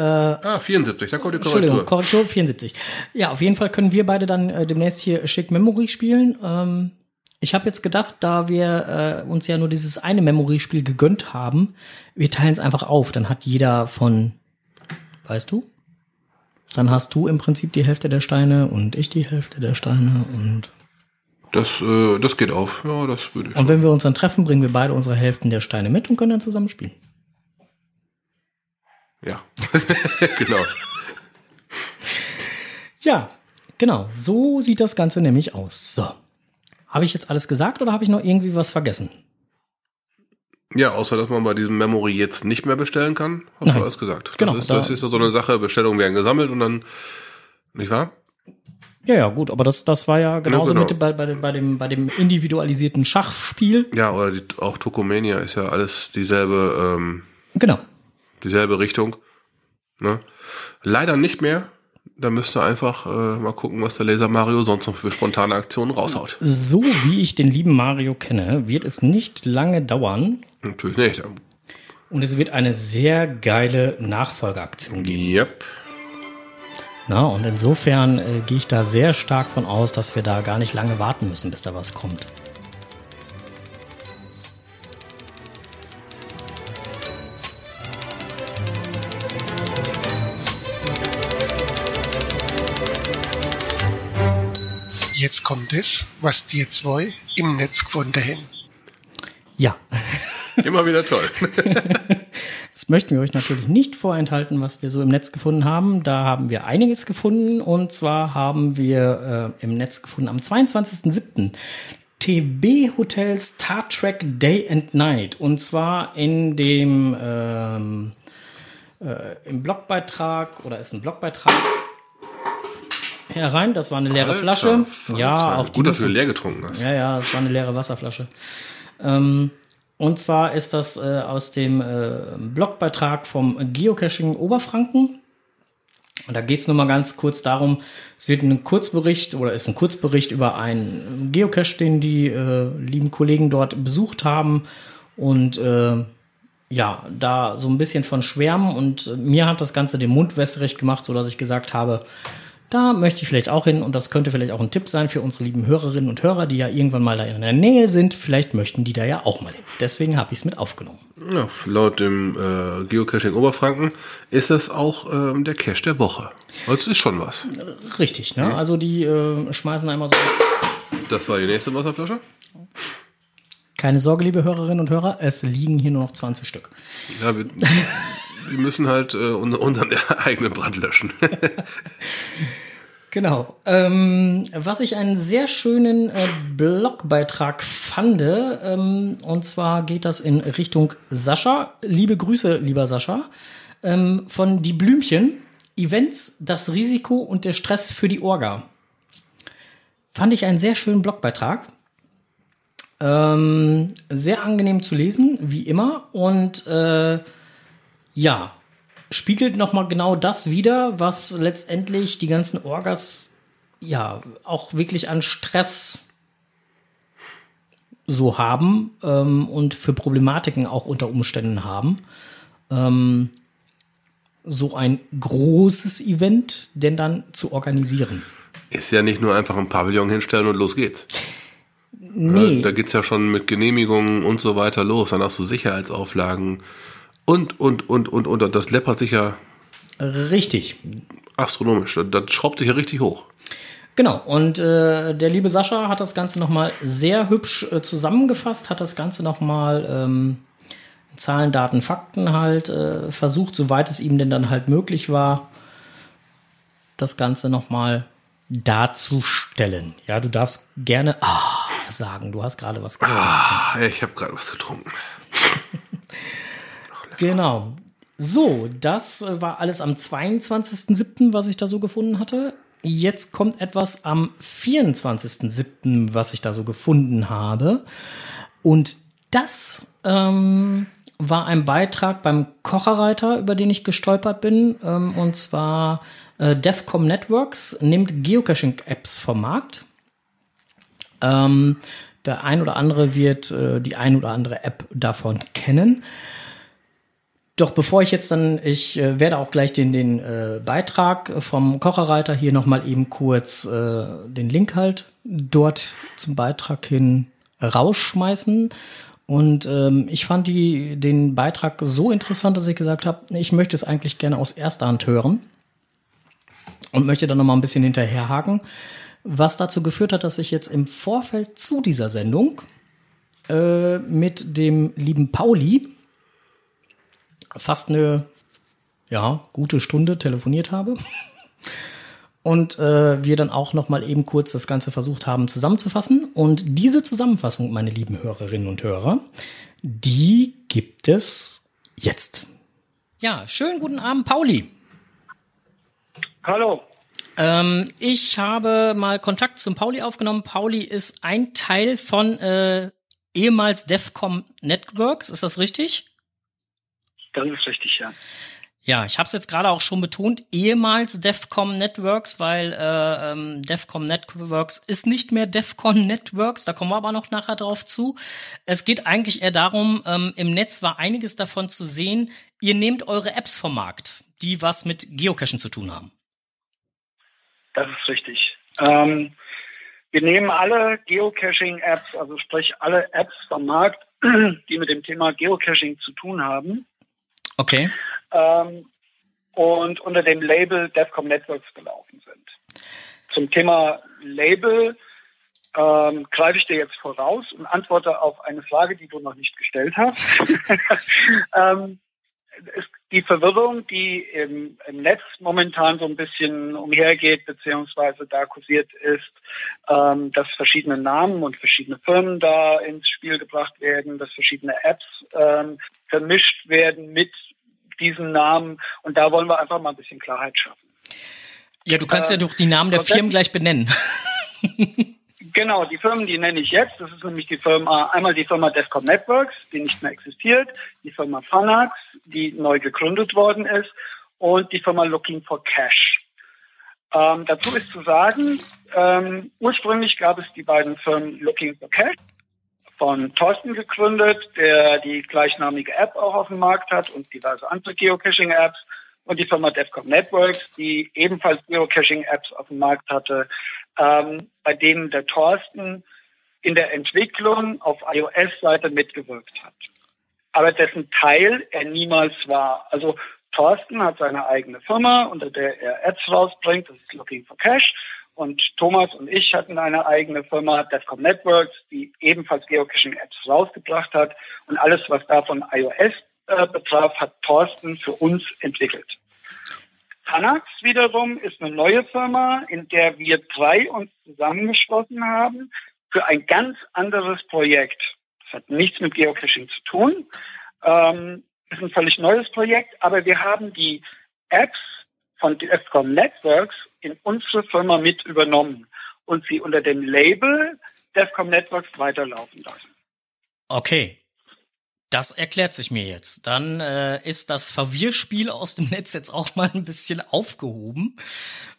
äh,
Ah, 74, da kommt die
Entschuldigung,
Korrektur.
Korrektur 74. Ja, auf jeden Fall können wir beide dann äh, demnächst hier Schick Memory spielen. Ähm, ich habe jetzt gedacht, da wir äh, uns ja nur dieses eine Memory-Spiel gegönnt haben, wir teilen es einfach auf. Dann hat jeder von, weißt du? Dann hast du im Prinzip die Hälfte der Steine und ich die Hälfte der Steine und
Das, äh, das geht auf. Ja, das würde ich.
und wenn wir uns dann treffen, bringen wir beide unsere Hälften der Steine mit und können dann zusammen spielen.
Ja. genau.
Ja, genau. So sieht das Ganze nämlich aus. So. Habe ich jetzt alles gesagt oder habe ich noch irgendwie was vergessen?
Ja, außer dass man bei diesem Memory jetzt nicht mehr bestellen kann, hast
Nein.
du alles gesagt.
Genau,
Das ist,
da-
das ist so eine Sache, Bestellungen werden gesammelt und dann, nicht wahr?
Ja, ja, gut, aber das, das war ja genauso
genau.
mit bei, bei, dem- bei, dem, bei dem individualisierten Schachspiel.
Ja, oder die, auch Tokomania ist ja alles dieselbe, ähm,
Genau.
Dieselbe Richtung. Ne? Leider nicht mehr. Da müsst ihr einfach äh, mal gucken, was der Laser Mario sonst noch für spontane Aktionen raushaut.
So wie ich den lieben Mario kenne, wird es nicht lange dauern,
Natürlich nicht.
Und es wird eine sehr geile Nachfolgeaktion geben.
Yep.
Na, und insofern äh, gehe ich da sehr stark von aus, dass wir da gar nicht lange warten müssen, bis da was kommt.
Jetzt kommt es, was die zwei im Netz gefunden haben.
Ja.
Immer wieder toll.
Jetzt möchten wir euch natürlich nicht vorenthalten, was wir so im Netz gefunden haben. Da haben wir einiges gefunden. Und zwar haben wir äh, im Netz gefunden am 22.07. TB Hotel Star Trek Day and Night. Und zwar in dem ähm, äh, im Blogbeitrag oder ist ein Blogbeitrag herein. Das war eine leere
Alter,
Flasche.
Alter.
Ja, auch die
Gut, dass du leer getrunken hast.
ja, ja, das war eine leere Wasserflasche. Ähm, und zwar ist das äh, aus dem äh, Blogbeitrag vom Geocaching Oberfranken. Und da geht es nur mal ganz kurz darum, es wird ein Kurzbericht oder ist ein Kurzbericht über einen Geocache, den die äh, lieben Kollegen dort besucht haben. Und äh, ja, da so ein bisschen von schwärmen. Und äh, mir hat das Ganze den Mund wässrig gemacht, sodass ich gesagt habe, da möchte ich vielleicht auch hin und das könnte vielleicht auch ein Tipp sein für unsere lieben Hörerinnen und Hörer, die ja irgendwann mal da in der Nähe sind. Vielleicht möchten die da ja auch mal hin. Deswegen habe ich es mit aufgenommen.
Ja, laut dem äh, Geocaching Oberfranken ist das auch ähm, der Cache der Woche. Das ist schon was.
Richtig, ne? Also die äh, schmeißen einmal so.
Das war die nächste Wasserflasche.
Keine Sorge, liebe Hörerinnen und Hörer, es liegen hier nur noch 20 Stück.
Ja, wir, wir müssen halt äh, un- unseren eigenen Brand löschen.
Genau. Ähm, was ich einen sehr schönen äh, Blogbeitrag fand, ähm, und zwar geht das in Richtung Sascha. Liebe Grüße, lieber Sascha. Ähm, von Die Blümchen. Events, das Risiko und der Stress für die Orga. Fand ich einen sehr schönen Blogbeitrag. Ähm, sehr angenehm zu lesen, wie immer. Und äh, ja, spiegelt nochmal genau das wider, was letztendlich die ganzen Orgas ja auch wirklich an Stress so haben ähm, und für Problematiken auch unter Umständen haben. Ähm, so ein großes Event denn dann zu organisieren.
Ist ja nicht nur einfach ein Pavillon hinstellen und los geht's.
Nee,
Da geht's ja schon mit Genehmigungen und so weiter los. Dann hast du Sicherheitsauflagen und, und, und, und, und. Das läppert sich ja
richtig.
astronomisch. Das, schraubt sich ja richtig hoch.
Genau, und äh, der liebe Sascha hat das Ganze nochmal sehr hübsch äh, zusammengefasst, hat das Ganze nochmal ähm, Zahlen, Daten, Fakten halt äh, versucht, soweit es ihm denn dann halt möglich war, das Ganze nochmal darzustellen. Ja, du darfst gerne ah sagen, du hast gerade was gehört.
Ah, ich habe gerade was getrunken.
Genau. So, das äh, war alles am 22.07., was ich da so gefunden hatte. Jetzt kommt etwas am 24.07., was ich da so gefunden habe. Und das ähm, war ein Beitrag beim Kocherreiter, über den ich gestolpert bin. Ähm, und zwar äh, Defcom Networks nimmt Geocaching-Apps vom Markt. Ähm, der ein oder andere wird äh, die ein oder andere App davon kennen. Doch bevor ich jetzt dann, ich äh, werde auch gleich den, den äh, Beitrag vom Kocherreiter hier nochmal eben kurz äh, den Link halt dort zum Beitrag hin rausschmeißen. Und ähm, ich fand die, den Beitrag so interessant, dass ich gesagt habe, ich möchte es eigentlich gerne aus erster Hand hören und möchte dann nochmal ein bisschen hinterherhaken, was dazu geführt hat, dass ich jetzt im Vorfeld zu dieser Sendung äh, mit dem lieben Pauli fast eine ja, gute Stunde telefoniert habe. Und äh, wir dann auch noch mal eben kurz das Ganze versucht haben zusammenzufassen. Und diese Zusammenfassung, meine lieben Hörerinnen und Hörer, die gibt es jetzt. Ja, schönen guten Abend, Pauli.
Hallo.
Ähm, ich habe mal Kontakt zum Pauli aufgenommen. Pauli ist ein Teil von äh, ehemals Defcom Networks, ist das richtig?
Das ist richtig, ja.
Ja, ich habe es jetzt gerade auch schon betont, ehemals Defcom Networks, weil äh, ähm, Defcom Networks ist nicht mehr Defcon Networks, da kommen wir aber noch nachher drauf zu. Es geht eigentlich eher darum, ähm, im Netz war einiges davon zu sehen, ihr nehmt eure Apps vom Markt, die was mit Geocachen zu tun haben.
Das ist richtig. Ähm, wir nehmen alle Geocaching-Apps, also sprich alle Apps vom Markt, die mit dem Thema Geocaching zu tun haben.
Okay
ähm, und unter dem Label DEFCOM Networks gelaufen sind. Zum Thema Label ähm, greife ich dir jetzt voraus und antworte auf eine Frage, die du noch nicht gestellt hast. ähm, ist die Verwirrung, die im, im, Netz momentan so ein bisschen umhergeht, beziehungsweise da kursiert ist, ähm, dass verschiedene Namen und verschiedene Firmen da ins Spiel gebracht werden, dass verschiedene Apps ähm, vermischt werden mit diesen Namen. Und da wollen wir einfach mal ein bisschen Klarheit schaffen.
Ja, du kannst ähm, ja doch die Namen der Firmen gleich benennen.
genau, die Firmen, die nenne ich jetzt. Das ist nämlich die Firma, einmal die Firma Descom Networks, die nicht mehr existiert, die Firma Fanax, die neu gegründet worden ist, und die Firma Looking for Cash. Ähm, dazu ist zu sagen, ähm, ursprünglich gab es die beiden Firmen Looking for Cash von Thorsten gegründet, der die gleichnamige App auch auf dem Markt hat und diverse andere Geocaching-Apps und die Firma Defcon Networks, die ebenfalls Geocaching-Apps auf dem Markt hatte, ähm, bei denen der Thorsten in der Entwicklung auf iOS-Seite mitgewirkt hat. Aber dessen Teil er niemals war. Also Thorsten hat seine eigene Firma, unter der er Ads rausbringt, das ist Looking for Cash. Und Thomas und ich hatten eine eigene Firma, Defcom Networks, die ebenfalls Geocaching-Apps rausgebracht hat. Und alles, was da von iOS äh, betraf, hat Thorsten für uns entwickelt. Fanax wiederum ist eine neue Firma, in der wir drei uns zusammengeschlossen haben für ein ganz anderes Projekt. Das hat nichts mit Geocaching zu tun. Ähm, ist ein völlig neues Projekt, aber wir haben die Apps von Defcom Networks in unsere Firma mit übernommen und sie unter dem Label Defcom Networks weiterlaufen lassen.
Okay. Das erklärt sich mir jetzt. Dann äh, ist das Verwirrspiel aus dem Netz jetzt auch mal ein bisschen aufgehoben,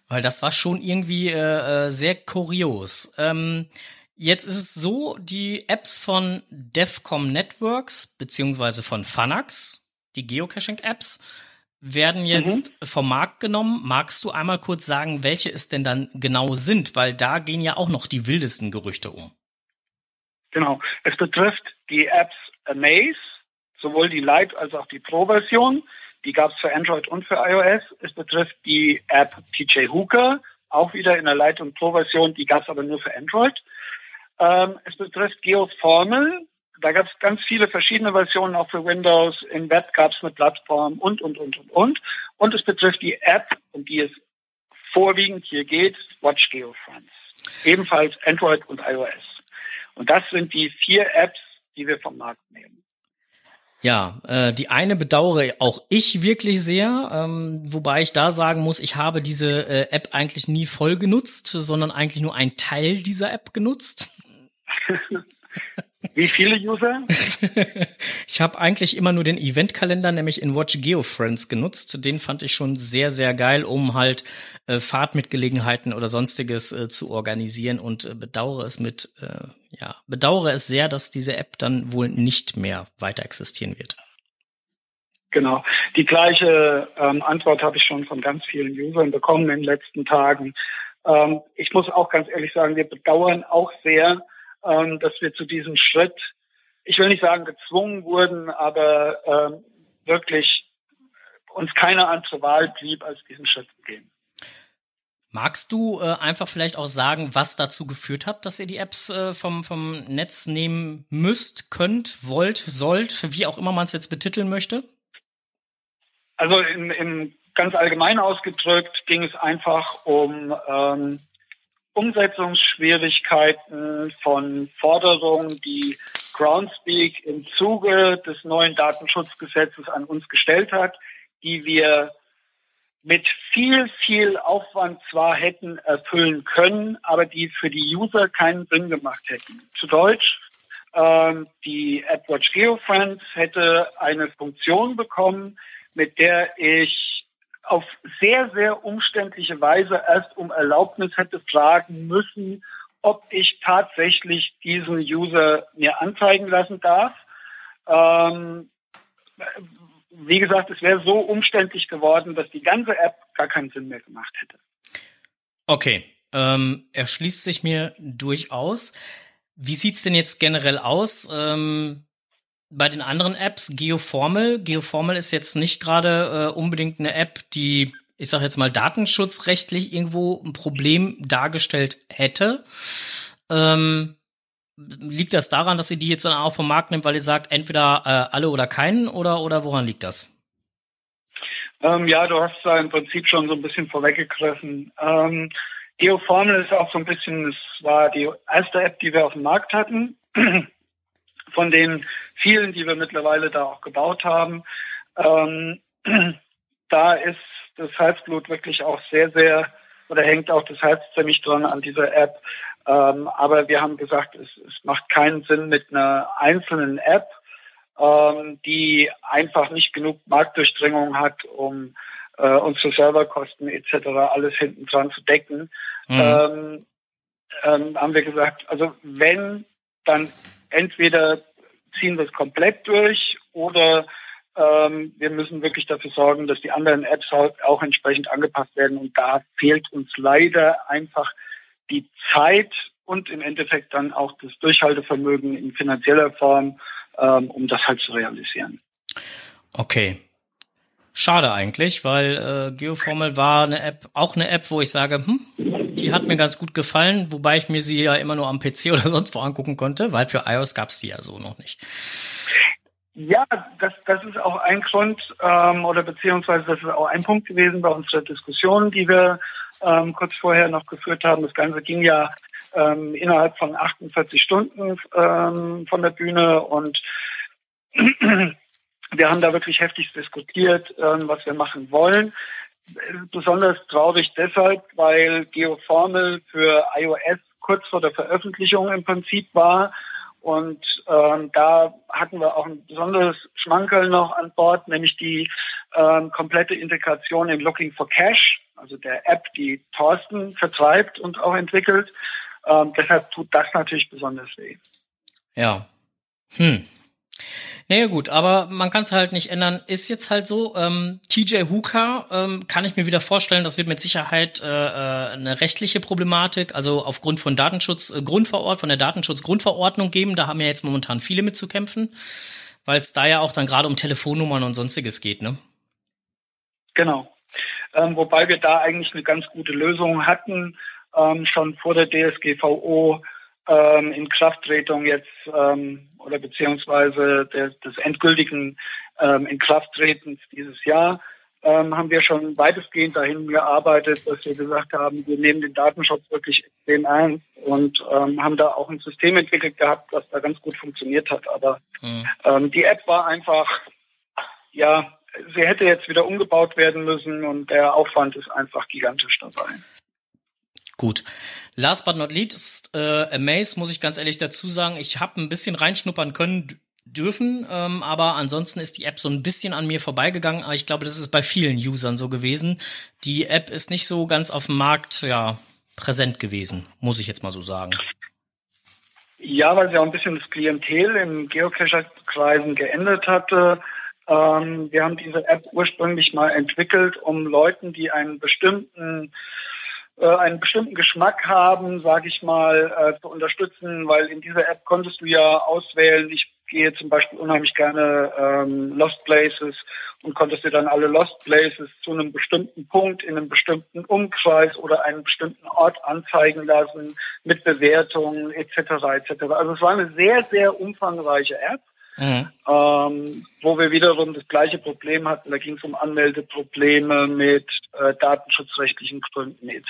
weil das war schon irgendwie äh, äh sehr kurios. Ähm, jetzt ist es so, die Apps von Defcom Networks beziehungsweise von Fanax, die Geocaching-Apps, werden jetzt mhm. vom Markt genommen. Magst du einmal kurz sagen, welche es denn dann genau sind? Weil da gehen ja auch noch die wildesten Gerüchte um.
Genau. Es betrifft die Apps Amaze, sowohl die Lite als auch die Pro-Version. Die gab es für Android und für iOS. Es betrifft die App TJ Hooker, auch wieder in der Lite- und Pro-Version. Die gab es aber nur für Android. Ähm, es betrifft Geoformel, da gab es ganz viele verschiedene Versionen auch für Windows. Im Web gab es eine Plattform und, und, und, und, und. Und es betrifft die App, um die es vorwiegend hier geht, Watch GeoFriends. Ebenfalls Android und iOS. Und das sind die vier Apps, die wir vom Markt nehmen.
Ja, äh, die eine bedauere auch ich wirklich sehr, ähm, wobei ich da sagen muss, ich habe diese äh, App eigentlich nie voll genutzt, sondern eigentlich nur einen Teil dieser App genutzt.
Wie viele User?
ich habe eigentlich immer nur den Eventkalender, nämlich in Watch Geo Friends genutzt. Den fand ich schon sehr, sehr geil, um halt äh, Fahrtmitgelegenheiten oder sonstiges äh, zu organisieren und äh, bedauere es mit, äh, ja, bedauere es sehr, dass diese App dann wohl nicht mehr weiter existieren wird.
Genau. Die gleiche ähm, Antwort habe ich schon von ganz vielen Usern bekommen in den letzten Tagen. Ähm, ich muss auch ganz ehrlich sagen, wir bedauern auch sehr, ähm, dass wir zu diesem Schritt, ich will nicht sagen gezwungen wurden, aber ähm, wirklich uns keine andere Wahl blieb, als diesen Schritt zu gehen.
Magst du äh, einfach vielleicht auch sagen, was dazu geführt hat, dass ihr die Apps äh, vom, vom Netz nehmen müsst, könnt, wollt, sollt, wie auch immer man es jetzt betiteln möchte?
Also im, im ganz allgemein ausgedrückt ging es einfach um ähm, Umsetzungsschwierigkeiten von Forderungen, die Groundspeak im Zuge des neuen Datenschutzgesetzes an uns gestellt hat, die wir mit viel, viel Aufwand zwar hätten erfüllen können, aber die für die User keinen Sinn gemacht hätten. Zu Deutsch, ähm, die AppWatch GeoFriends hätte eine Funktion bekommen, mit der ich auf sehr, sehr umständliche Weise erst um Erlaubnis hätte fragen müssen, ob ich tatsächlich diesen User mir anzeigen lassen darf. Ähm, wie gesagt, es wäre so umständlich geworden, dass die ganze App gar keinen Sinn mehr gemacht hätte.
Okay, ähm, erschließt sich mir durchaus. Wie sieht's denn jetzt generell aus? Ähm, bei den anderen Apps, Geoformel. Geoformel ist jetzt nicht gerade äh, unbedingt eine App, die, ich sag jetzt mal, datenschutzrechtlich irgendwo ein Problem dargestellt hätte. Ähm, liegt das daran, dass ihr die jetzt dann auch vom Markt nimmt, weil ihr sagt, entweder äh, alle oder keinen oder, oder woran liegt das?
Ähm, ja, du hast da im Prinzip schon so ein bisschen vorweggegriffen. Ähm, Geoformel ist auch so ein bisschen, es war die erste App, die wir auf dem Markt hatten. Von den vielen, die wir mittlerweile da auch gebaut haben. Ähm, da ist das Herzblut wirklich auch sehr, sehr, oder hängt auch das Herz ziemlich dran an dieser App. Ähm, aber wir haben gesagt, es, es macht keinen Sinn mit einer einzelnen App, ähm, die einfach nicht genug Marktdurchdringung hat, um äh, unsere Serverkosten etc. alles hinten dran zu decken. Mhm. Ähm, ähm, haben wir gesagt, also wenn, dann entweder ziehen wir es komplett durch oder ähm, wir müssen wirklich dafür sorgen, dass die anderen Apps halt auch entsprechend angepasst werden. Und da fehlt uns leider einfach die Zeit und im Endeffekt dann auch das Durchhaltevermögen in finanzieller Form, ähm, um das halt zu realisieren.
Okay. Schade eigentlich, weil äh, Geoformel war eine App, auch eine App, wo ich sage, hm, die hat mir ganz gut gefallen, wobei ich mir sie ja immer nur am PC oder sonst wo angucken konnte, weil für iOS gab's die ja so noch nicht.
Ja, das, das ist auch ein Grund ähm, oder beziehungsweise das ist auch ein Punkt gewesen bei unserer Diskussion, die wir ähm, kurz vorher noch geführt haben. Das Ganze ging ja ähm, innerhalb von 48 Stunden ähm, von der Bühne und wir haben da wirklich heftig diskutiert, ähm, was wir machen wollen. Besonders traurig deshalb, weil Geoformel für iOS kurz vor der Veröffentlichung im Prinzip war. Und ähm, da hatten wir auch ein besonderes Schmankerl noch an Bord, nämlich die ähm, komplette Integration in Looking for Cash, also der App, die Thorsten vertreibt und auch entwickelt. Ähm, deshalb tut das natürlich besonders weh.
Ja. Hm. Naja gut, aber man kann es halt nicht ändern. Ist jetzt halt so. Ähm, TJ Hooker ähm, kann ich mir wieder vorstellen, das wird mit Sicherheit äh, äh eine rechtliche Problematik, also aufgrund von Datenschutz äh, von der Datenschutzgrundverordnung geben. Da haben ja jetzt momentan viele mit zu kämpfen, weil es da ja auch dann gerade um Telefonnummern und sonstiges geht, ne?
Genau. Ähm, wobei wir da eigentlich eine ganz gute Lösung hatten, ähm, schon vor der DSGVO ähm, in Krafttretung jetzt ähm, oder beziehungsweise des, des endgültigen ähm, Inkrafttretens dieses Jahr ähm, haben wir schon weitestgehend dahin gearbeitet, dass wir gesagt haben, wir nehmen den Datenschutz wirklich extrem ernst und ähm, haben da auch ein System entwickelt gehabt, das da ganz gut funktioniert hat. Aber mhm. ähm, die App war einfach, ja, sie hätte jetzt wieder umgebaut werden müssen und der Aufwand ist einfach gigantisch dabei.
Gut. Last but not least, äh, Amaze muss ich ganz ehrlich dazu sagen, ich habe ein bisschen reinschnuppern können dürfen, ähm, aber ansonsten ist die App so ein bisschen an mir vorbeigegangen, aber ich glaube, das ist bei vielen Usern so gewesen. Die App ist nicht so ganz auf dem Markt, ja, präsent gewesen, muss ich jetzt mal so sagen.
Ja, weil sie auch ein bisschen das Klientel im Geocacher-Kreisen geändert hatte. Ähm, wir haben diese App ursprünglich mal entwickelt, um Leuten, die einen bestimmten einen bestimmten Geschmack haben, sage ich mal, äh, zu unterstützen, weil in dieser App konntest du ja auswählen, ich gehe zum Beispiel unheimlich gerne ähm, Lost Places und konntest dir dann alle Lost Places zu einem bestimmten Punkt in einem bestimmten Umkreis oder einen bestimmten Ort anzeigen lassen mit Bewertungen etc. etc. Also es war eine sehr, sehr umfangreiche App. Mhm. Ähm, wo wir wiederum das gleiche Problem hatten. Da ging es um Anmeldeprobleme mit äh, datenschutzrechtlichen Gründen etc.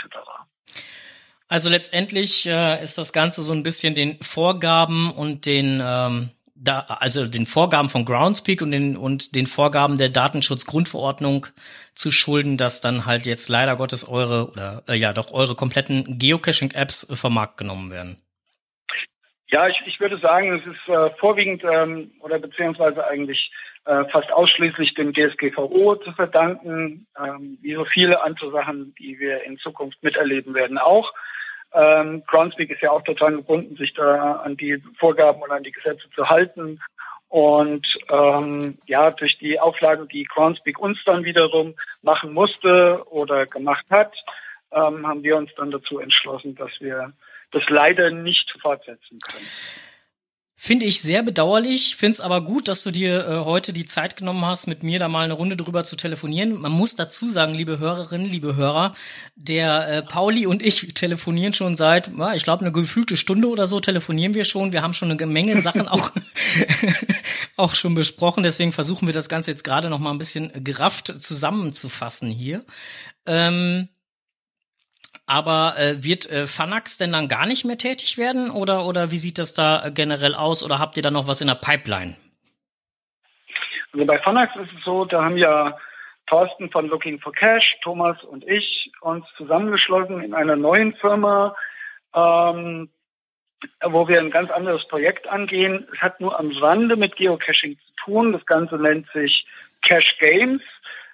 Also letztendlich äh, ist das Ganze so ein bisschen den Vorgaben und den ähm, da, also den Vorgaben von Groundspeak und den und den Vorgaben der Datenschutzgrundverordnung zu schulden, dass dann halt jetzt leider Gottes eure oder äh, ja doch eure kompletten Geocaching-Apps vom Markt genommen werden.
Ja, ich, ich würde sagen, es ist äh, vorwiegend ähm, oder beziehungsweise eigentlich äh, fast ausschließlich dem DSGVO zu verdanken, ähm, wie so viele andere Sachen, die wir in Zukunft miterleben werden auch. Ähm, Groundspeak ist ja auch total gebunden, sich da an die Vorgaben und an die Gesetze zu halten. Und ähm, ja, durch die Auflagen, die Groundspeak uns dann wiederum machen musste oder gemacht hat, ähm, haben wir uns dann dazu entschlossen, dass wir das leider nicht fortsetzen können.
Finde ich sehr bedauerlich, finde es aber gut, dass du dir äh, heute die Zeit genommen hast, mit mir da mal eine Runde drüber zu telefonieren. Man muss dazu sagen, liebe Hörerinnen, liebe Hörer, der äh, Pauli und ich telefonieren schon seit, ja, ich glaube, eine gefühlte Stunde oder so telefonieren wir schon. Wir haben schon eine Menge Sachen auch, auch schon besprochen, deswegen versuchen wir das Ganze jetzt gerade noch mal ein bisschen gerafft zusammenzufassen hier. Ähm, aber äh, wird äh, Fanax denn dann gar nicht mehr tätig werden oder, oder wie sieht das da generell aus oder habt ihr da noch was in der Pipeline?
Also bei Fanax ist es so, da haben ja Thorsten von Looking for Cash, Thomas und ich uns zusammengeschlossen in einer neuen Firma, ähm, wo wir ein ganz anderes Projekt angehen. Es hat nur am Rande mit Geocaching zu tun. Das Ganze nennt sich Cash Games,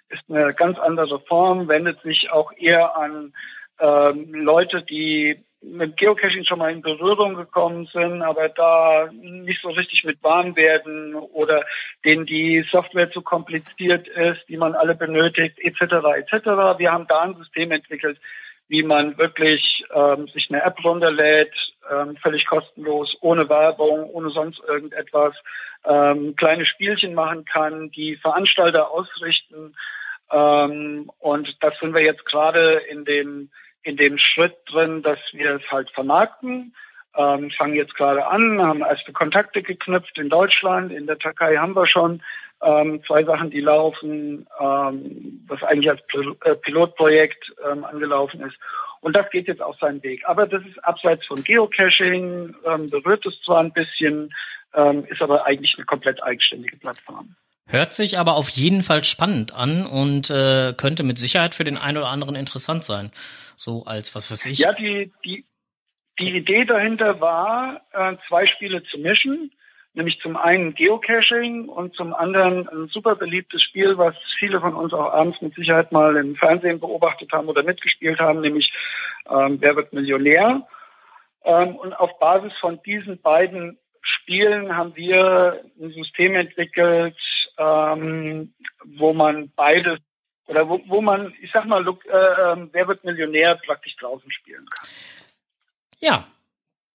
ist eine ganz andere Form, wendet sich auch eher an ähm, Leute, die mit Geocaching schon mal in Berührung gekommen sind, aber da nicht so richtig mit warm werden oder denen die Software zu kompliziert ist, die man alle benötigt, etc. etc. Wir haben da ein System entwickelt, wie man wirklich ähm, sich eine App runterlädt, ähm, völlig kostenlos, ohne Werbung, ohne sonst irgendetwas, ähm, kleine Spielchen machen kann, die Veranstalter ausrichten. Ähm, und das sind wir jetzt gerade in dem in dem Schritt drin, dass wir es halt vermarkten. Ähm, fangen jetzt gerade an, haben erste Kontakte geknüpft in Deutschland, in der Türkei haben wir schon ähm, zwei Sachen, die laufen, ähm, was eigentlich als Pil äh, Pilotprojekt ähm, angelaufen ist. Und das geht jetzt auch seinen Weg. Aber das ist abseits von Geocaching, ähm, berührt es zwar ein bisschen, ähm, ist aber eigentlich eine komplett eigenständige Plattform.
Hört sich aber auf jeden Fall spannend an und äh, könnte mit Sicherheit für den einen oder anderen interessant sein. So als was weiß ich.
Ja, die, die, die Idee dahinter war, äh, zwei Spiele zu mischen. Nämlich zum einen Geocaching und zum anderen ein super beliebtes Spiel, was viele von uns auch abends mit Sicherheit mal im Fernsehen beobachtet haben oder mitgespielt haben, nämlich ähm, Wer wird Millionär? Ähm, und auf Basis von diesen beiden Spielen haben wir ein System entwickelt, ähm, wo man beides oder wo, wo man, ich sag mal, look, äh, ähm, wer wird Millionär praktisch draußen spielen kann.
Ja,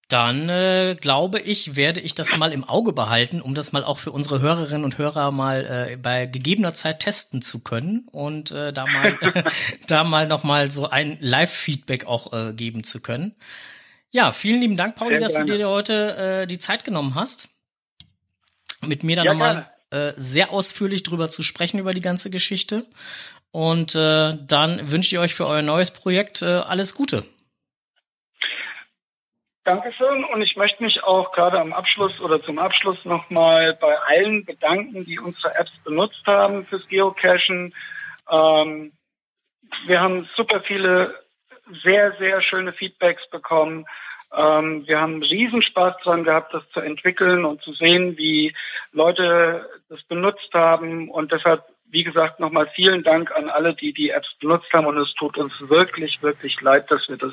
dann äh, glaube ich, werde ich das mal im Auge behalten, um das mal auch für unsere Hörerinnen und Hörer mal äh, bei gegebener Zeit testen zu können und äh, da mal da mal noch mal so ein Live-Feedback auch äh, geben zu können. Ja, vielen lieben Dank, Pauli, dass du dir heute äh, die Zeit genommen hast, mit mir dann ja, nochmal äh, sehr ausführlich drüber zu sprechen über die ganze Geschichte. Und äh, dann wünsche ich euch für euer neues Projekt äh, alles Gute.
Dankeschön und ich möchte mich auch gerade am Abschluss oder zum Abschluss nochmal bei allen bedanken, die unsere Apps benutzt haben fürs Geocachen. Ähm, wir haben super viele sehr, sehr schöne Feedbacks bekommen. Ähm, wir haben Riesenspaß dran gehabt, das zu entwickeln und zu sehen, wie Leute das benutzt haben und deshalb wie gesagt, nochmal vielen Dank an alle, die die Apps benutzt haben. Und es tut uns wirklich, wirklich leid, dass wir das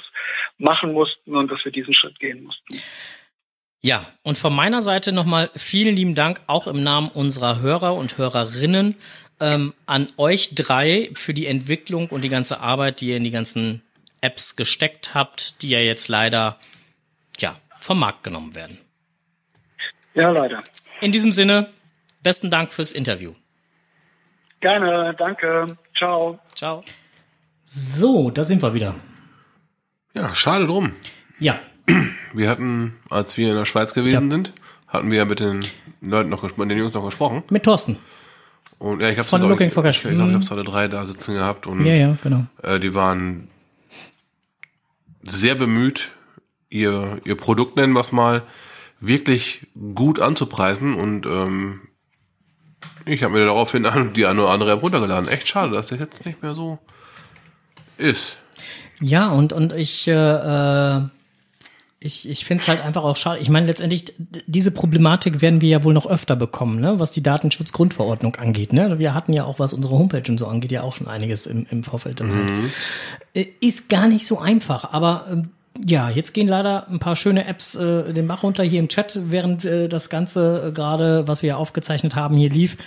machen mussten und dass wir diesen Schritt gehen mussten.
Ja, und von meiner Seite nochmal vielen lieben Dank, auch im Namen unserer Hörer und Hörerinnen, ähm, an euch drei für die Entwicklung und die ganze Arbeit, die ihr in die ganzen Apps gesteckt habt, die ja jetzt leider, ja, vom Markt genommen werden.
Ja, leider.
In diesem Sinne, besten Dank fürs Interview.
Gerne, danke. Ciao.
Ciao. So, da sind wir wieder.
Ja, schade drum.
Ja.
Wir hatten, als wir in der Schweiz gewesen ja. sind, hatten wir ja mit den Leuten noch mit den Jungs noch gesprochen.
Mit Thorsten.
Und ja, ich habe
Von Looking for Cash.
Ich, ich glaube, ich habe alle drei da sitzen gehabt und
ja, ja, genau.
Äh, die waren sehr bemüht, ihr ihr Produkt nennen wir es mal wirklich gut anzupreisen und ähm, ich habe mir daraufhin die eine oder andere App runtergeladen. Echt schade, dass das jetzt nicht mehr so ist.
Ja, und, und ich, äh, äh ich, ich finde es halt einfach auch schade. Ich meine, letztendlich, diese Problematik werden wir ja wohl noch öfter bekommen, ne? was die Datenschutzgrundverordnung angeht. Ne? Wir hatten ja auch, was unsere Homepage und so angeht, ja auch schon einiges im, im Vorfeld. Dann halt. Äh, Ist gar nicht so einfach, aber ähm, ja, jetzt gehen leider ein paar schöne Apps äh, den Bach runter hier im Chat, während äh, das Ganze äh, gerade, was wir ja aufgezeichnet haben, hier lief.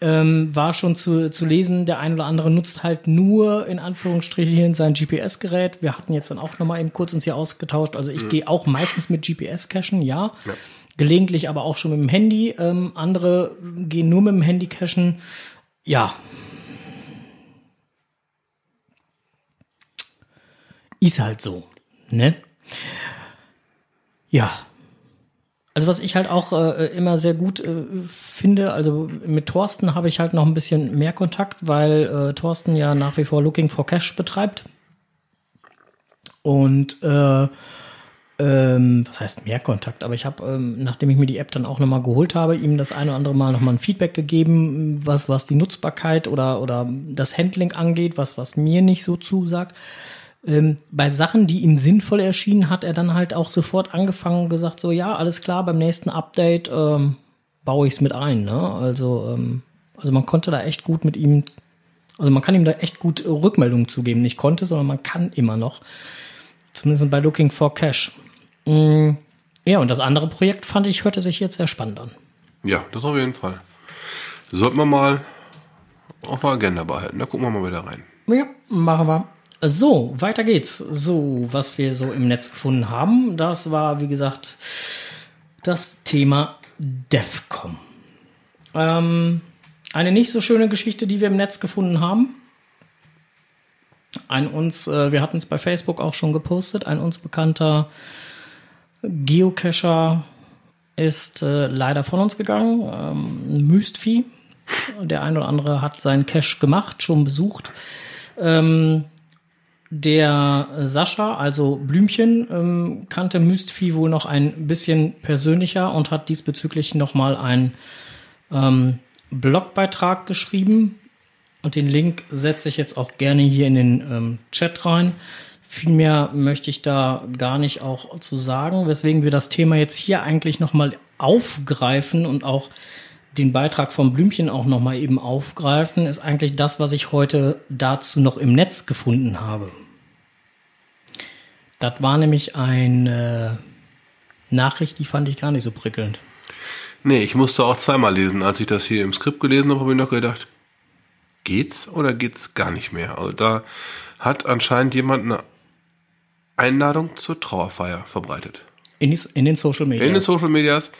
Ähm, war schon zu, zu lesen, der ein oder andere nutzt halt nur in Anführungsstrichen sein GPS-Gerät. Wir hatten jetzt dann auch nochmal eben kurz uns hier ausgetauscht. Also ich gehe auch meistens mit GPS-Cachen, ja. Gelegentlich aber auch schon mit dem Handy. Ähm, andere gehen nur mit dem Handy cachen. Ja. Ist halt so, ne? Ja. Also was ich halt auch äh, immer sehr gut äh, finde, also mit Thorsten habe ich halt noch ein bisschen mehr Kontakt, weil äh, Thorsten ja nach wie vor Looking for Cash betreibt. Und äh, ähm, was heißt mehr Kontakt? Aber ich habe, ähm, nachdem ich mir die App dann auch nochmal geholt habe, ihm das eine oder andere Mal nochmal ein Feedback gegeben, was, was die Nutzbarkeit oder, oder das Handling angeht, was, was mir nicht so zusagt. Ähm, bei Sachen, die ihm sinnvoll erschienen, hat er dann halt auch sofort angefangen und gesagt, so ja, alles klar, beim nächsten Update ähm, baue ich es mit ein. Ne? Also, ähm, also man konnte da echt gut mit ihm, also man kann ihm da echt gut Rückmeldungen zugeben. Nicht konnte, sondern man kann immer noch. Zumindest bei Looking for Cash. Mm, ja, und das andere Projekt fand ich, hörte sich jetzt sehr spannend an.
Ja, das auf jeden Fall. Sollten wir mal auf der Agenda behalten. Da gucken wir mal wieder rein.
Ja, machen wir. So, weiter geht's. So, was wir so im Netz gefunden haben, das war, wie gesagt, das Thema DEFCOM. Ähm, eine nicht so schöne Geschichte, die wir im Netz gefunden haben. Ein uns, äh, wir hatten es bei Facebook auch schon gepostet, ein uns bekannter Geocacher ist äh, leider von uns gegangen. Ähm, Mystvieh. Der ein oder andere hat seinen Cache gemacht, schon besucht. Ähm, der Sascha, also Blümchen, ähm, kannte Mystvieh wohl noch ein bisschen persönlicher und hat diesbezüglich nochmal einen ähm, Blogbeitrag geschrieben. Und den Link setze ich jetzt auch gerne hier in den ähm, Chat rein. Viel mehr möchte ich da gar nicht auch zu sagen, weswegen wir das Thema jetzt hier eigentlich nochmal aufgreifen und auch den Beitrag von Blümchen auch nochmal eben aufgreifen, ist eigentlich das, was ich heute dazu noch im Netz gefunden habe. Das war nämlich eine Nachricht, die fand ich gar nicht so prickelnd.
Nee, ich musste auch zweimal lesen. Als ich das hier im Skript gelesen habe, habe ich noch gedacht, geht's oder geht's gar nicht mehr? Also da hat anscheinend jemand eine Einladung zur Trauerfeier verbreitet.
In, die, in den Social Media.
In den Social Medias.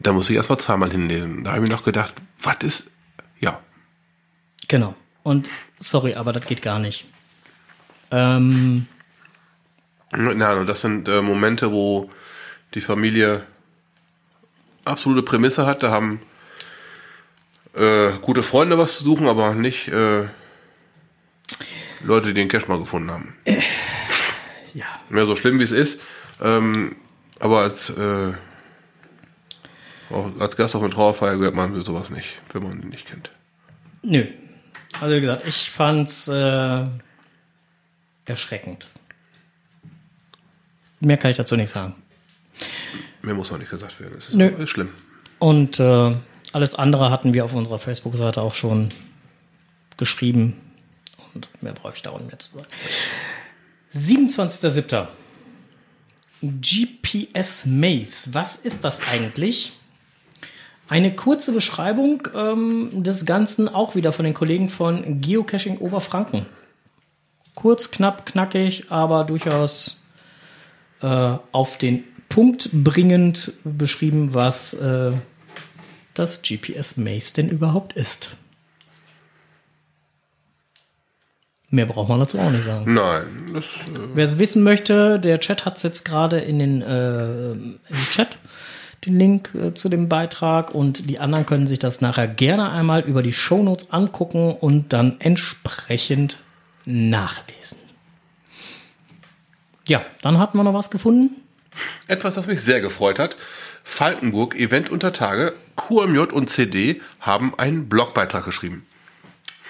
Da muss ich erst mal zweimal hinlesen. Da habe ich mir noch gedacht, was ist. Ja.
Genau. Und sorry, aber das geht gar nicht. Ähm,
Nein, und das sind äh, Momente, wo die Familie absolute Prämisse hat. Da haben äh, gute Freunde was zu suchen, aber nicht äh, Leute, die den Cash mal gefunden haben.
ja.
Mehr so schlimm wie es ist. Ähm, aber als, äh, auch als Gast auf eine Trauerfeier gehört man sowas nicht, wenn man ihn nicht kennt.
Nö. Also wie gesagt, ich fand's äh, erschreckend. Mehr kann ich dazu nicht sagen.
Mehr muss auch nicht gesagt werden. Das ist,
Nö.
ist schlimm.
Und äh, alles andere hatten wir auf unserer Facebook-Seite auch schon geschrieben. Und mehr brauche ich da auch nicht mehr zu sagen. 27.07. GPS Maze. Was ist das eigentlich? Eine kurze Beschreibung ähm, des Ganzen, auch wieder von den Kollegen von Geocaching Oberfranken. Kurz, knapp, knackig, aber durchaus äh, auf den Punkt bringend beschrieben, was äh, das GPS Maze denn überhaupt ist. Mehr braucht man dazu auch nicht sagen.
Nein, das,
Wer es wissen möchte, der Chat hat es jetzt gerade in den äh, im Chat den Link äh, zu dem Beitrag und die anderen können sich das nachher gerne einmal über die Shownotes angucken und dann entsprechend nachlesen. Ja, dann hatten wir noch was gefunden.
Etwas, das mich sehr gefreut hat. Falkenburg Event unter Tage, QMJ und CD haben einen Blogbeitrag geschrieben.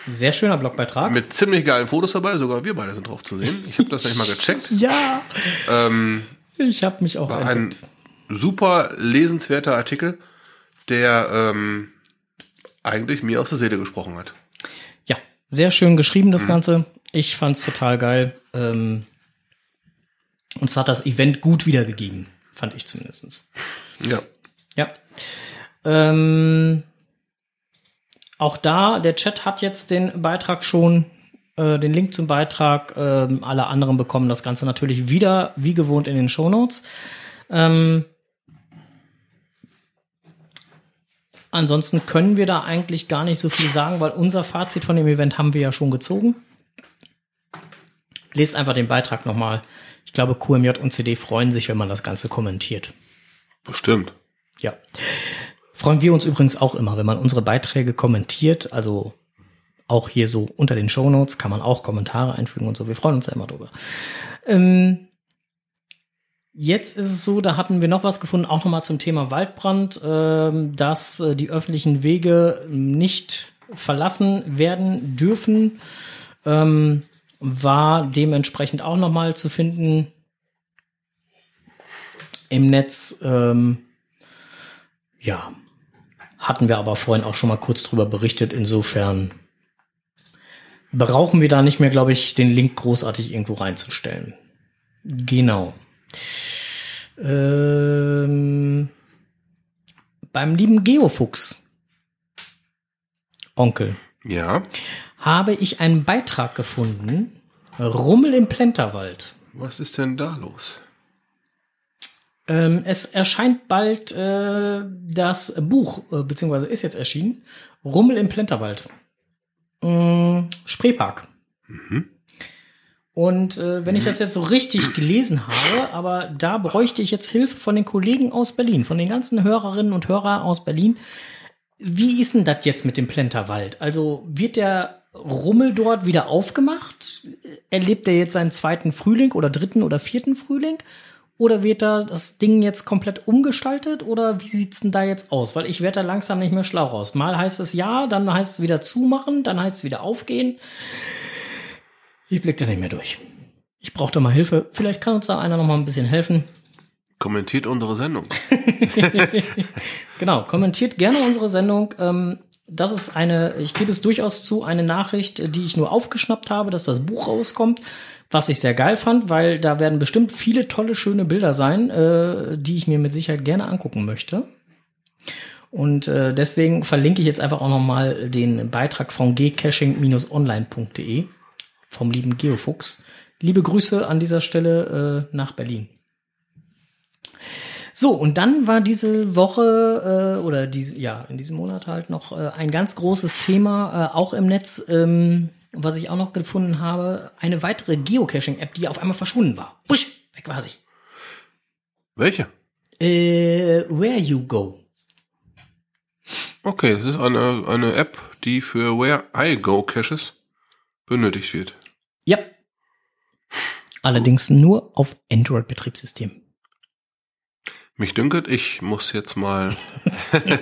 Sehr schöner Blogbeitrag.
Mit ziemlich geilen Fotos dabei, sogar wir beide sind drauf zu sehen. Ich habe das nicht mal gecheckt.
ja.
Ähm,
Ich habe mich auch
War ein super lesenswerter Artikel, der ähm, eigentlich mir aus der Seele gesprochen hat.
Ja, sehr schön geschrieben, das Ganze. Ich fand's total geil. Ähm, und es hat das Event gut wiedergegeben, fand ich zumindestens.
Ja.
Ja. Ähm, auch da, der Chat hat jetzt den Beitrag schon, äh, den Link zum Beitrag. Ähm, alle anderen bekommen das Ganze natürlich wieder, wie gewohnt, in den Shownotes. Ähm, ansonsten können wir da eigentlich gar nicht so viel sagen, weil unser Fazit von dem Event haben wir ja schon gezogen. Lest einfach den Beitrag nochmal. Ich glaube, QMJ und CD freuen sich, wenn man das Ganze kommentiert.
Bestimmt.
Ja. Freuen wir uns übrigens auch immer, wenn man unsere Beiträge kommentiert. Also auch hier so unter den Shownotes kann man auch Kommentare einfügen und so. Wir freuen uns da immer drüber. Ähm, jetzt ist es so, da hatten wir noch was gefunden, auch nochmal zum Thema Waldbrand, ähm, dass äh, die öffentlichen Wege nicht verlassen werden dürfen. Ähm, war dementsprechend auch nochmal zu finden im Netz. Ähm, ja, hatten wir aber vorhin auch schon mal kurz drüber berichtet. Insofern brauchen wir da nicht mehr, glaube ich, den Link großartig irgendwo reinzustellen. Genau. Ähm, beim lieben Geofuchs, Onkel,
Ja.
Habe ich einen Beitrag gefunden. Rummel im Plenterwald.
Was ist denn da los?
Ähm, es erscheint bald äh, das Buch, äh, beziehungsweise ist jetzt erschienen. Rummel im Plenterwald. Mm, Spreepark. Und äh, wenn ich das jetzt so richtig gelesen habe, aber da bräuchte ich jetzt Hilfe von den Kollegen aus Berlin, von den ganzen Hörerinnen und Hörern aus Berlin. Wie ist denn das jetzt mit dem Plenterwald? Also wird der Rummel dort wieder aufgemacht? Erlebt er jetzt seinen zweiten Frühling oder dritten oder vierten Frühling? Oder wird da das Ding jetzt komplett umgestaltet? Oder wie sieht's denn da jetzt aus? Weil ich werde da langsam nicht mehr schlau raus. Mal heißt es ja, dann heißt es wieder zumachen, dann heißt es wieder aufgehen. Ich blick da nicht mehr durch. Ich brauche da mal Hilfe. Vielleicht kann uns da einer noch mal ein bisschen helfen.
Kommentiert unsere Sendung.
Genau, kommentiert gerne unsere Sendung. Ähm, das ist eine, ich gebe es durchaus zu, eine Nachricht, die ich nur aufgeschnappt habe, dass das Buch rauskommt, was ich sehr geil fand, weil da werden bestimmt viele tolle, schöne Bilder sein, äh, die ich mir mit Sicherheit gerne angucken möchte. Und äh, deswegen verlinke ich jetzt einfach auch noch mal den Beitrag von gcaching-online.de vom lieben Geofuchs. Liebe Grüße an dieser Stelle äh, nach Berlin. So, und dann war diese Woche äh, oder diese, ja, in diesem Monat halt noch äh, ein ganz großes Thema, äh, auch im Netz, ähm, was ich auch noch gefunden habe, eine weitere Geocaching-App, die auf einmal verschwunden war. Busch, weg war sie.
Welche?
Äh, Where You Go.
Okay, das ist eine, eine App, die für Where I Go Caches benötigt wird.
Ja. Allerdings nur auf Android-Betriebssystem.
Mich dünket, ich muss jetzt mal.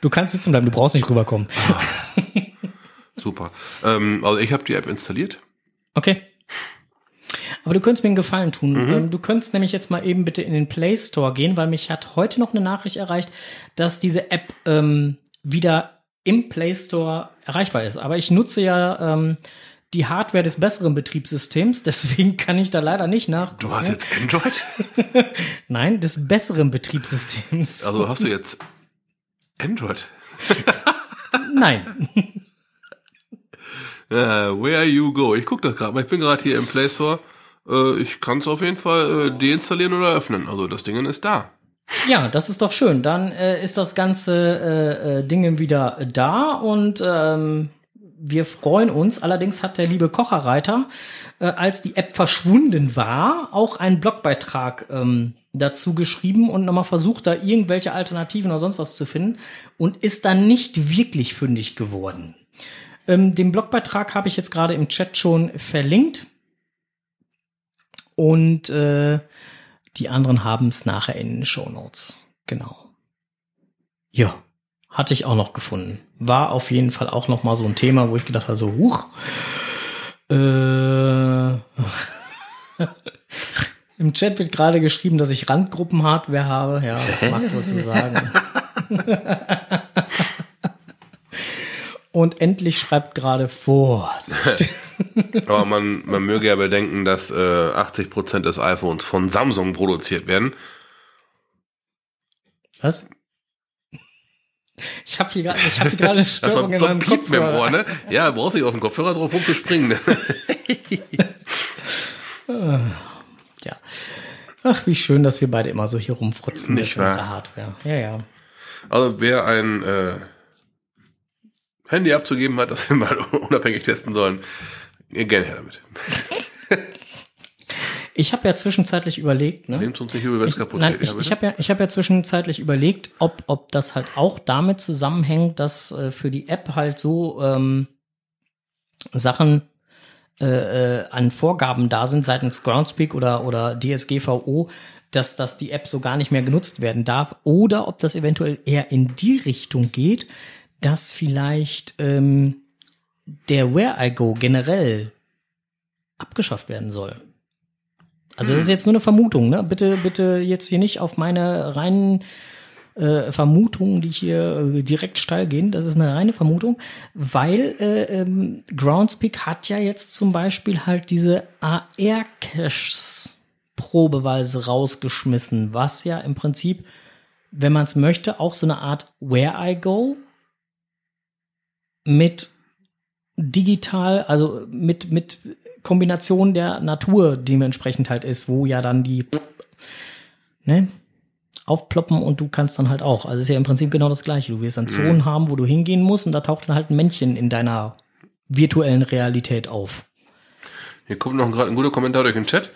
Du kannst sitzen bleiben, du brauchst nicht rüberkommen.
Super. Ähm, also ich habe die App installiert.
Okay. Aber du könntest mir einen Gefallen tun. Ähm, du könntest nämlich jetzt mal eben bitte in den Play Store gehen, weil mich hat heute noch eine Nachricht erreicht, dass diese App ähm, wieder im Play Store erreichbar ist. Aber ich nutze ja ähm, die Hardware des besseren Betriebssystems, deswegen kann ich da leider nicht nach.
Du hast jetzt Android?
Nein, des besseren Betriebssystems.
Also hast du jetzt Android?
Nein.
Äh, where you go. Ich guck das gerade mal. Ich bin gerade hier im Play Store. Äh, ich kann es auf jeden Fall äh, deinstallieren oder öffnen. Also das Ding ist da.
Ja, das ist doch schön. Dann äh, ist das ganze äh, äh, Ding wieder da und ähm, wir freuen uns. Allerdings hat der liebe Kocherreiter, äh, als die App verschwunden war, auch einen Blogbeitrag ähm, dazu geschrieben und nochmal versucht, da irgendwelche Alternativen oder sonst was zu finden und ist dann nicht wirklich fündig geworden. Ähm, den Blogbeitrag habe ich jetzt gerade im Chat schon verlinkt. Und äh, die anderen haben es nachher in den Shownotes. Genau. Ja, hatte ich auch noch gefunden. War auf jeden Fall auch noch mal so ein Thema, wo ich gedacht habe, so, huch. Äh, Im Chat wird gerade geschrieben, dass ich Randgruppen-Hardware habe. Ja, das mag wohl zu sagen. Und endlich schreibt gerade Vorsicht.
Aber man, man möge ja bedenken, dass äh, 80% des iPhones von Samsung produziert werden.
Was? Ich habe hier gerade ich hab hier gerade eine Störung in meinem Kopfhörer.
Ohr, ne? Ja, brauchst nicht auf den Kopfhörer drauf rumzuspringen. Ne?
ja. Ach, wie schön, dass wir beide immer so hier rumfrutzen
Nicht
mit unserer Hardware. Ja, ja.
Also wer ein äh, Handy abzugeben hat, das wir mal unabhängig testen sollen, gerne her damit.
Ich habe ja zwischenzeitlich überlegt, ne?
Nehmt uns nicht über das kaputt.
Nein, ich, ich habe ja, ich hab ja zwischenzeitlich überlegt, ob, ob das halt auch damit zusammenhängt, dass äh, für die App halt so ähm, Sachen äh, äh, an Vorgaben da sind seitens Groundspeak oder, oder DSGVO, dass, dass die App so gar nicht mehr genutzt werden darf. Oder ob das eventuell eher in die Richtung geht, dass vielleicht ähm, der Where I Go generell abgeschafft werden soll. Also das ist jetzt nur eine Vermutung, ne? Bitte, bitte jetzt hier nicht auf meine reinen äh, Vermutungen, die hier äh, direkt steil gehen. Das ist eine reine Vermutung, weil äh, ähm, Groundspeak hat ja jetzt zum Beispiel halt diese AR-Caches probeweise rausgeschmissen, was ja im Prinzip, wenn man es möchte, auch so eine Art Where I Go mit digital, also mit, mit Kombination der Natur dementsprechend halt ist, wo ja dann die ne, aufploppen und du kannst dann halt auch. Also ist ja im Prinzip genau das gleiche. Du wirst dann Zonen haben, wo du hingehen musst und da taucht dann halt ein Männchen in deiner virtuellen Realität auf.
Hier kommt noch gerade ein guter Kommentar durch den Chat.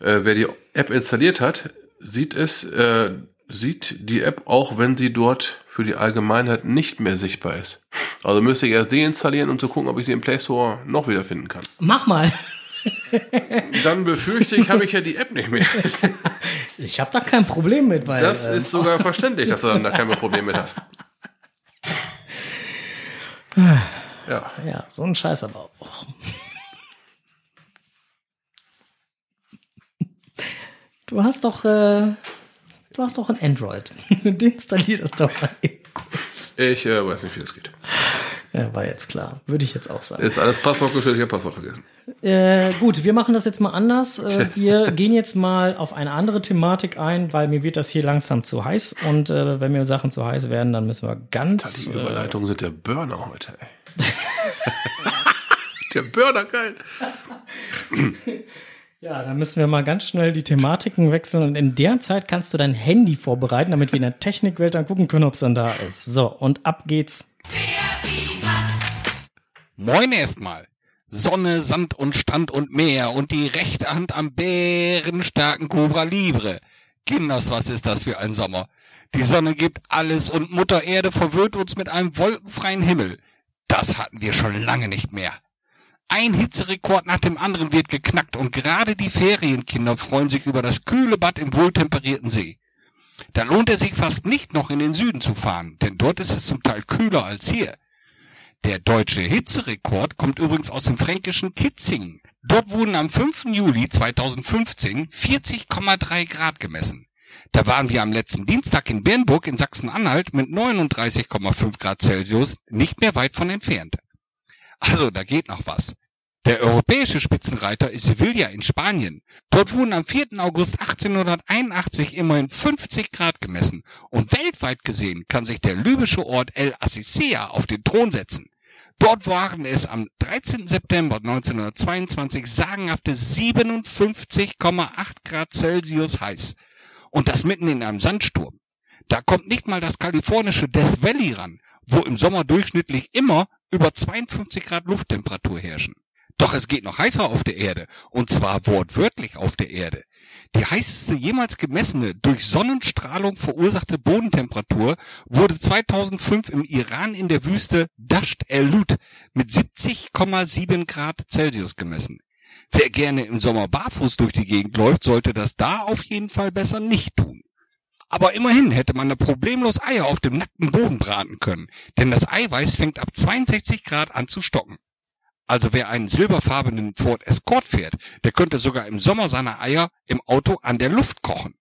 Äh, wer die App installiert hat, sieht es, äh, sieht die App auch, wenn sie dort für die Allgemeinheit nicht mehr sichtbar ist. Also müsste ich erst deinstallieren, um zu gucken, ob ich sie im Play Store noch wieder finden kann.
Mach mal.
Dann befürchte ich, habe ich ja die App nicht mehr.
Ich habe da kein Problem mit, weil
Das
ähm,
ist sogar verständlich, dass du dann da kein Problem mit hast. Ja,
ja so ein Scheiß aber auch. Du hast doch, äh, du hast doch ein Android. Deinstallier das doch mal eben kurz.
ich äh, weiß nicht, wie das geht.
Ja, war jetzt klar. Würde ich jetzt auch sagen.
Ist alles Passwort gestellt, ich habe Passwort vergessen.
Äh, gut, wir machen das jetzt mal anders. Äh, wir gehen jetzt mal auf eine andere Thematik ein, weil mir wird das hier langsam zu heiß. Und äh, wenn mir Sachen zu heiß werden, dann müssen wir ganz.
Die
Äh,
Überleitungen sind der Burner heute, der Burner, geil.
Ja, dann müssen wir mal ganz schnell die Thematiken wechseln. Und in der Zeit kannst du dein Handy vorbereiten, damit wir in der Technikwelt dann gucken können, ob es dann da ist. So, und ab geht's.
Moin erstmal. Sonne, Sand und Strand und Meer und die rechte Hand am bärenstarken Cobra Libre. Kinders, was ist das für ein Sommer? Die Sonne gibt alles und Mutter Erde verwöhnt uns mit einem wolkenfreien Himmel. Das hatten wir schon lange nicht mehr. Ein Hitzerekord nach dem anderen wird geknackt und gerade die Ferienkinder freuen sich über das kühle Bad im wohltemperierten See. Da lohnt es sich fast nicht noch in den Süden zu fahren, denn dort ist es zum Teil kühler als hier. Der deutsche Hitzerekord kommt übrigens aus dem fränkischen Kitzingen. Dort wurden am 5. Juli 2015 40,3 Grad gemessen. Da waren wir am letzten Dienstag in Bernburg in Sachsen-Anhalt mit 39,5 Grad Celsius nicht mehr weit von entfernt. Also, da geht noch was. Der europäische Spitzenreiter ist Sevilla in Spanien. Dort wurden am 4. August 1881 immerhin 50 Grad gemessen und weltweit gesehen kann sich der libysche Ort El Assisea auf den Thron setzen. Dort waren es am 13. September 1922 sagenhafte 57,8 Grad Celsius heiß. Und das mitten in einem Sandsturm. Da kommt nicht mal das kalifornische Death Valley ran, wo im Sommer durchschnittlich immer über 52 Grad Lufttemperatur herrschen. Doch es geht noch heißer auf der Erde, und zwar wortwörtlich auf der Erde. Die heißeste jemals gemessene, durch Sonnenstrahlung verursachte Bodentemperatur wurde 2005 im Iran in der Wüste Dasht el-Lut mit 70,7 Grad Celsius gemessen. Wer gerne im Sommer barfuß durch die Gegend läuft, sollte das da auf jeden Fall besser nicht tun. Aber immerhin hätte man da problemlos Eier auf dem nackten Boden braten können, denn das Eiweiß fängt ab 62 Grad an zu stocken. Also wer einen silberfarbenen Ford Escort fährt, der könnte sogar im Sommer seine Eier im Auto an der Luft kochen.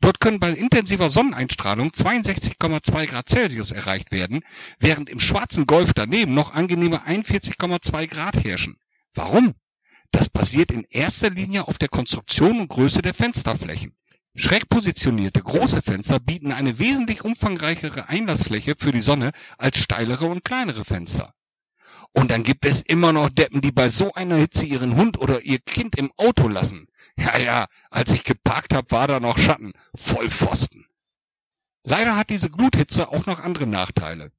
Dort können bei intensiver Sonneneinstrahlung 62,2 Grad Celsius erreicht werden, während im schwarzen Golf daneben noch angenehme 41,2 Grad herrschen. Warum? Das basiert in erster Linie auf der Konstruktion und Größe der Fensterflächen. Schräg positionierte große Fenster bieten eine wesentlich umfangreichere Einlassfläche für die Sonne als steilere und kleinere Fenster. Und dann gibt es immer noch Deppen, die bei so einer Hitze ihren Hund oder ihr Kind im Auto lassen. Ja, ja, als ich geparkt hab, war da noch Schatten. Vollpfosten. Leider hat diese Gluthitze auch noch andere Nachteile.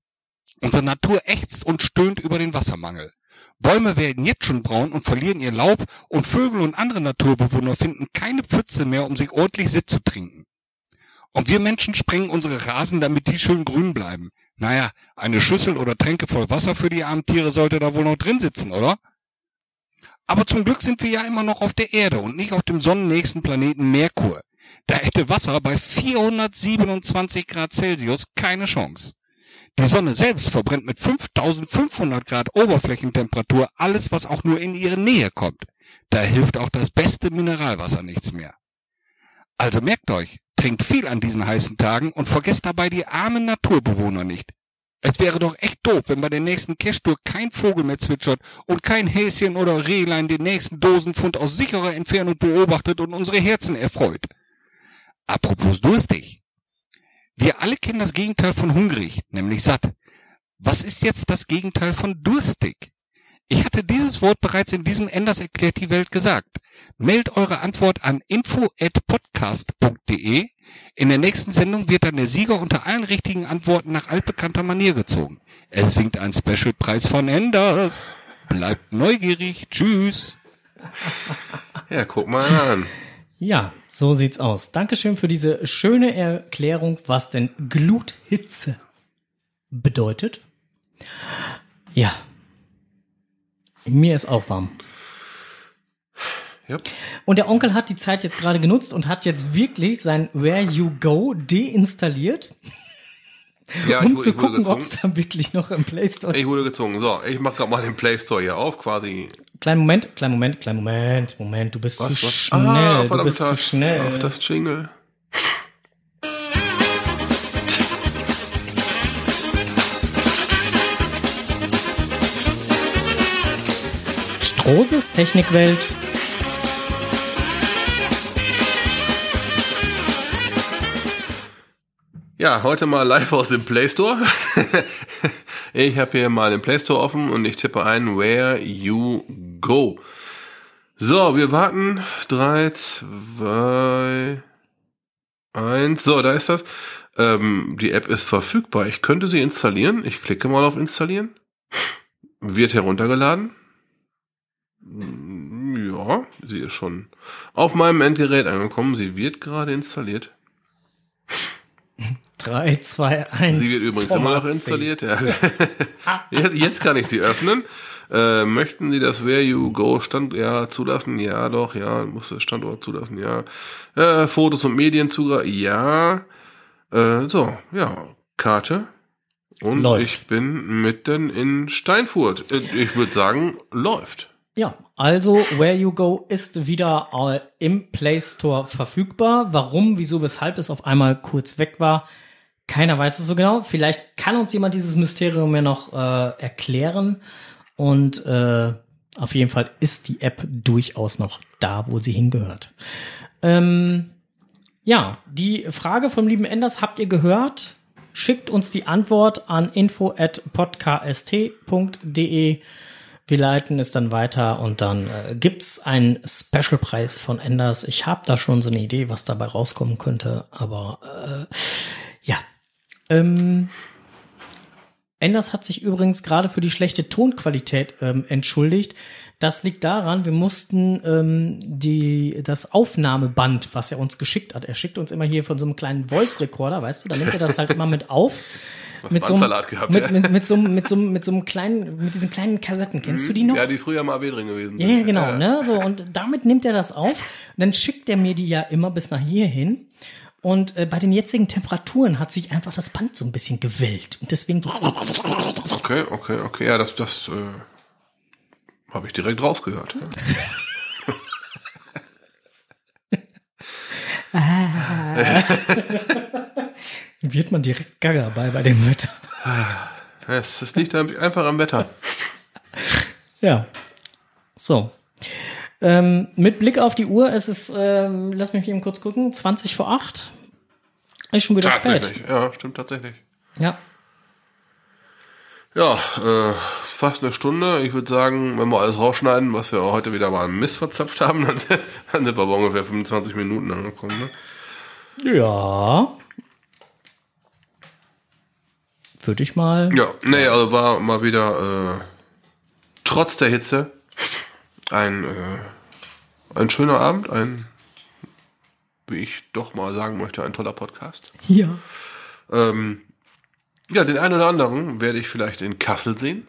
Unsere Natur ächzt und stöhnt über den Wassermangel. Bäume werden jetzt schon braun und verlieren ihr Laub und Vögel und andere Naturbewohner finden keine Pfütze mehr, um sich ordentlich Sitt zu trinken. Und wir Menschen sprengen unsere Rasen, damit die schön grün bleiben. Naja, eine Schüssel oder Tränke voll Wasser für die armen Tiere sollte da wohl noch drin sitzen, oder? Aber zum Glück sind wir ja immer noch auf der Erde und nicht auf dem sonnennächsten Planeten Merkur. Da hätte Wasser bei 427 Grad Celsius keine Chance. Die Sonne selbst verbrennt mit 5500 Grad Oberflächentemperatur alles, was auch nur in ihre Nähe kommt. Da hilft auch das beste Mineralwasser nichts mehr. Also merkt euch, trinkt viel an diesen heißen Tagen und vergesst dabei die armen Naturbewohner nicht. Es wäre doch echt doof, wenn bei der nächsten Cash-Tour kein Vogel mehr zwitschert und kein Häschen oder Rehlein den nächsten Dosenfund aus sicherer Entfernung beobachtet und unsere Herzen erfreut. Apropos durstig. Wir alle kennen das Gegenteil von hungrig, nämlich satt. Was ist jetzt das Gegenteil von durstig? Ich hatte dieses Wort bereits in diesem Enders erklärt die Welt gesagt. Meldet eure Antwort an info@podcast.de. In der nächsten Sendung wird dann der Sieger unter allen richtigen Antworten nach altbekannter Manier gezogen. Es winkt ein Specialpreis von Enders. Bleibt neugierig. Tschüss.
Ja, guck mal an.
Ja, so sieht's aus. Dankeschön für diese schöne Erklärung, was denn Gluthitze bedeutet. Ja. Mir ist auch warm.
Ja.
Und der Onkel hat die Zeit jetzt gerade genutzt und hat jetzt wirklich sein Where You Go deinstalliert,
Ja, ich
um
wurde-
zu
ich
gucken, ob es da wirklich noch im Play Store
Ich wurde gezwungen. So, ich mach grad mal den Play Store hier auf, quasi.
Kleinen Moment, kleinen Moment, kleinen Moment, Moment, du bist zu
Was, was?
schnell,
Ah,
du bist zu
auf
schnell.
das Jingle.
Strohses Technikwelt.
Ja, heute mal live aus dem Play Store. ich habe hier mal den Play Store offen und ich tippe ein Where You Go. So, wir warten. Drei, zwei, eins. So, da ist das. Ähm, die App ist verfügbar. Ich könnte sie installieren. Ich klicke mal auf Installieren. Wird heruntergeladen. Ja, sie ist schon auf meinem Endgerät angekommen. Sie wird gerade installiert.
Drei, zwei, eins.
Sie wird übrigens immer noch installiert. Ja. jetzt, kann ich sie öffnen. Äh, möchten Sie das Where You Go Stand ja zulassen? Ja, doch, ja, muss das Standort zulassen, ja. Äh, Fotos und Medienzugriff, ja. Äh, so, ja, Karte. Und
Läuft.
ich bin mitten in Steinfurt. Äh, Ich würde sagen, läuft.
Ja, also Where You Go ist wieder äh, im Play Store verfügbar. Warum, wieso, weshalb es auf einmal kurz weg war, keiner weiß es so genau. Vielleicht kann uns jemand dieses Mysterium ja noch äh, erklären. Und äh, auf jeden Fall ist die App durchaus noch da, wo sie hingehört. Ähm, ja, die Frage vom lieben Enders habt ihr gehört. Schickt uns die Antwort an info@podkst.de. Wir leiten es dann weiter und dann äh, gibt's einen Specialpreis von Enders. Ich habe da schon so eine Idee, was dabei rauskommen könnte, aber äh. Ähm, Enders hat sich übrigens gerade für die schlechte Tonqualität ähm, entschuldigt. Das liegt daran, wir mussten ähm, die, das Aufnahmeband, was er uns geschickt hat, er schickt uns immer hier von so einem kleinen Voice-Recorder, weißt du, da nimmt er das halt immer mit auf. mit so, einem,
gehabt,
mit,
ja.
mit, mit, so, einem- mit, so, einem- mit so einem kleinen, mit diesen kleinen Kassetten. Kennst du die noch?
Ja, die früher mal AB drin gewesen
Ja,
sind.
ja, genau, ne? So, und damit nimmt er das auf. Und dann schickt er mir die ja immer bis nach hier hin. Und äh, bei den jetzigen Temperaturen hat sich einfach das Band so ein bisschen gewellt. Und deswegen.
Okay, okay, okay. Ja, das, das äh, Habe ich direkt rausgehört.
Wird man direkt gaga bei, bei dem Wetter.
Es, es liegt einfach am Wetter.
Ja. So. Ähm, mit Blick auf die Uhr, es ist, ähm, lass mich eben kurz gucken, 20 vor 8. Ist schon wieder spät.
Tatsächlich, ja, stimmt tatsächlich.
Ja.
Ja, äh, fast eine Stunde. Ich würde sagen, wenn wir alles rausschneiden, was wir heute wieder mal Mist verzapft haben, dann, dann sind wir bei ungefähr 25 Minuten angekommen. Ne?
Ja. Würde ich mal.
Ja, nee, also war mal wieder äh, trotz der Hitze ein, äh, ein schöner Abend, ein, wie ich doch mal sagen möchte, ein toller Podcast.
Ja.
Ähm, ja, den einen oder anderen werde ich vielleicht in Kassel sehen.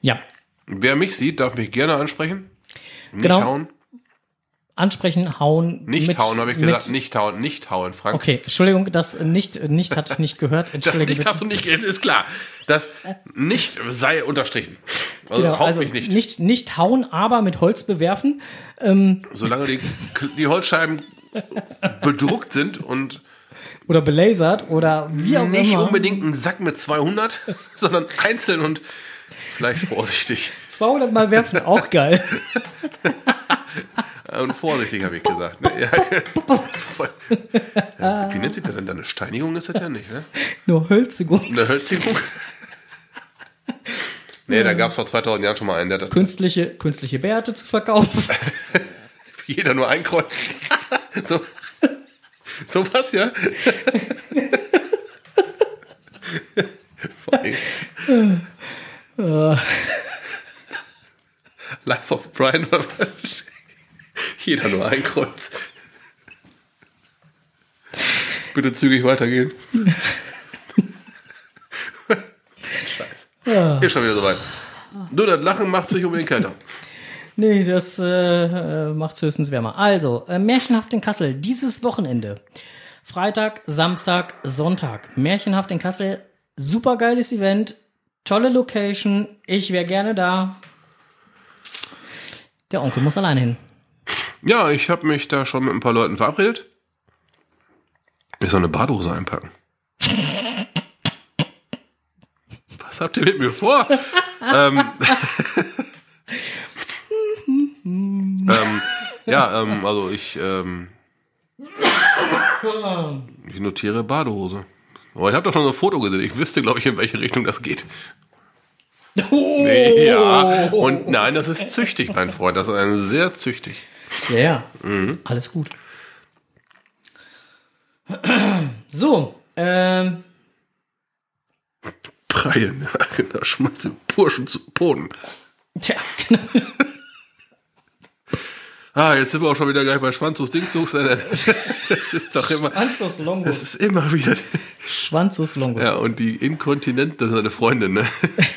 Ja.
Wer mich sieht, darf mich gerne ansprechen. Nicht
Genau.
hauen.
Ansprechen, hauen.
Nicht
mit-
hauen, habe ich
mit-
gesagt. Nicht hauen, nicht hauen, Frank.
Okay, Entschuldigung, das nicht, nicht hatte ich nicht gehört.
Das
Entschuldigung.
nicht hast du nicht, es ist klar. Das nicht sei unterstrichen. Also,
Genau, also
mich nicht.
nicht. nicht hauen, aber mit Holz bewerfen.
Solange die, die Holzscheiben bedruckt sind und
Oder belasert oder wie auch
nicht
immer.
unbedingt ein Sack mit 200, sondern einzeln und vielleicht vorsichtig.
200 Mal werfen, auch geil.
Und vorsichtig, habe ich gesagt. Ne? Ja. Ja, Wie nennt sich das denn? Eine Steinigung ist das ja nicht, ne?
Nur Hölzigung.
Eine Hölzigung? Nee, da gab es vor 2000 Jahren schon mal einen, der
Künstliche, künstliche Bärte zu verkaufen.
jeder nur ein Kreuz. so, so was, ja? Allem- Life of Brian oder was? Jeder nur ein Kreuz. Bitte zügig weitergehen. Scheiße. Ist schon wieder soweit. Nur das Lachen macht sich unbedingt kälter.
Nee, das äh, macht's höchstens wärmer. Also, äh, Märchenhaft in Kassel, dieses Wochenende. Freitag, Samstag, Sonntag. Märchenhaft in Kassel, supergeiles Event, tolle Location. Ich wäre gerne da. Der Onkel muss alleine hin.
Ja, ich habe mich da schon mit ein paar Leuten verabredet. Ich soll eine Badehose einpacken. Was habt ihr mit mir vor? ähm, ähm, ja, ähm, also ich, ähm, ich notiere Badehose. Aber ich habe doch schon so ein Foto gesehen. Ich wüsste, glaube ich, in welche Richtung das geht. Nee, ja. Und nein, das ist züchtig, mein Freund. Das ist ein sehr züchtig.
Ja, ja. Alles gut. So, ähm,
Preien. Ja, da schmeißt du Burschen zu Boden.
tja, genau.
Ah, jetzt sind wir auch schon wieder gleich bei Schwanzus Dingssus. Das ist doch immer,
Schwanzus
das
Longus.
ist immer wieder,
Schwanzus Longus.
ja, und die Inkontinent, das ist eine Freundin, ne?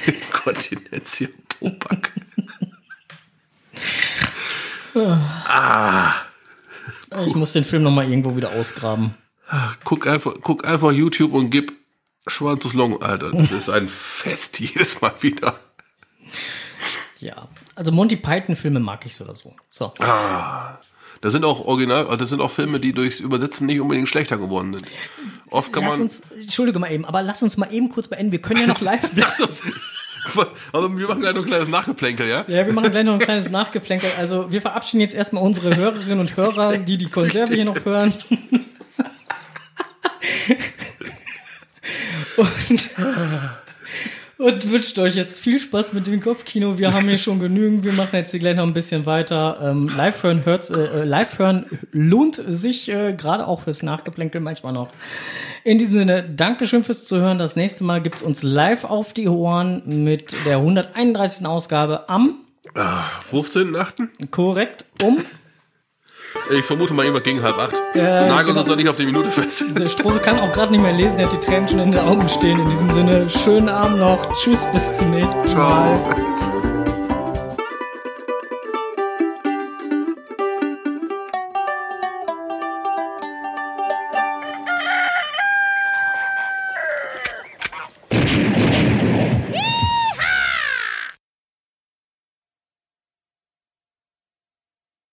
Inkontinenz hier, Popack.
Ich muss den Film nochmal irgendwo wieder ausgraben.
Guck einfach, guck einfach YouTube und gib Schwanzus Long, Alter. Das ist ein Fest jedes Mal wieder.
Ja, also Monty Python-Filme mag ich so oder so. So.
Das sind auch original, also das sind auch Filme, die durchs Übersetzen nicht unbedingt schlechter geworden sind. Oft kann
Lass
man,
uns, entschuldige mal eben, aber lass uns mal eben kurz beenden. Wir können ja noch live bleiben.
also wir machen gleich noch ein kleines Nachgeplänkel, ja?
Ja, wir machen gleich noch ein kleines Nachgeplänkel. Also wir verabschieden jetzt erstmal unsere Hörerinnen und Hörer, die die Konserve hier noch hören. Und, und wünscht euch jetzt viel Spaß mit dem Kopfkino. Wir haben hier schon genügend. Wir machen jetzt hier gleich noch ein bisschen weiter. Ähm, live hören hört's, äh, live hören lohnt sich äh, gerade auch fürs Nachgeplänkel manchmal noch. In diesem Sinne, Dankeschön fürs Zuhören. Das nächste Mal gibt's uns live auf die Ohren mit der 131. Ausgabe am
15.8.
korrekt um.
Ich vermute mal irgendwas gegen halb acht.
Ja,
Nagelt
genau.
uns doch nicht auf die Minute fest.
Der Strose kann auch gerade nicht mehr lesen, der hat die Tränen schon in den Augen stehen. In diesem Sinne, schönen Abend noch. Tschüss, bis zum nächsten Mal.
Ciao.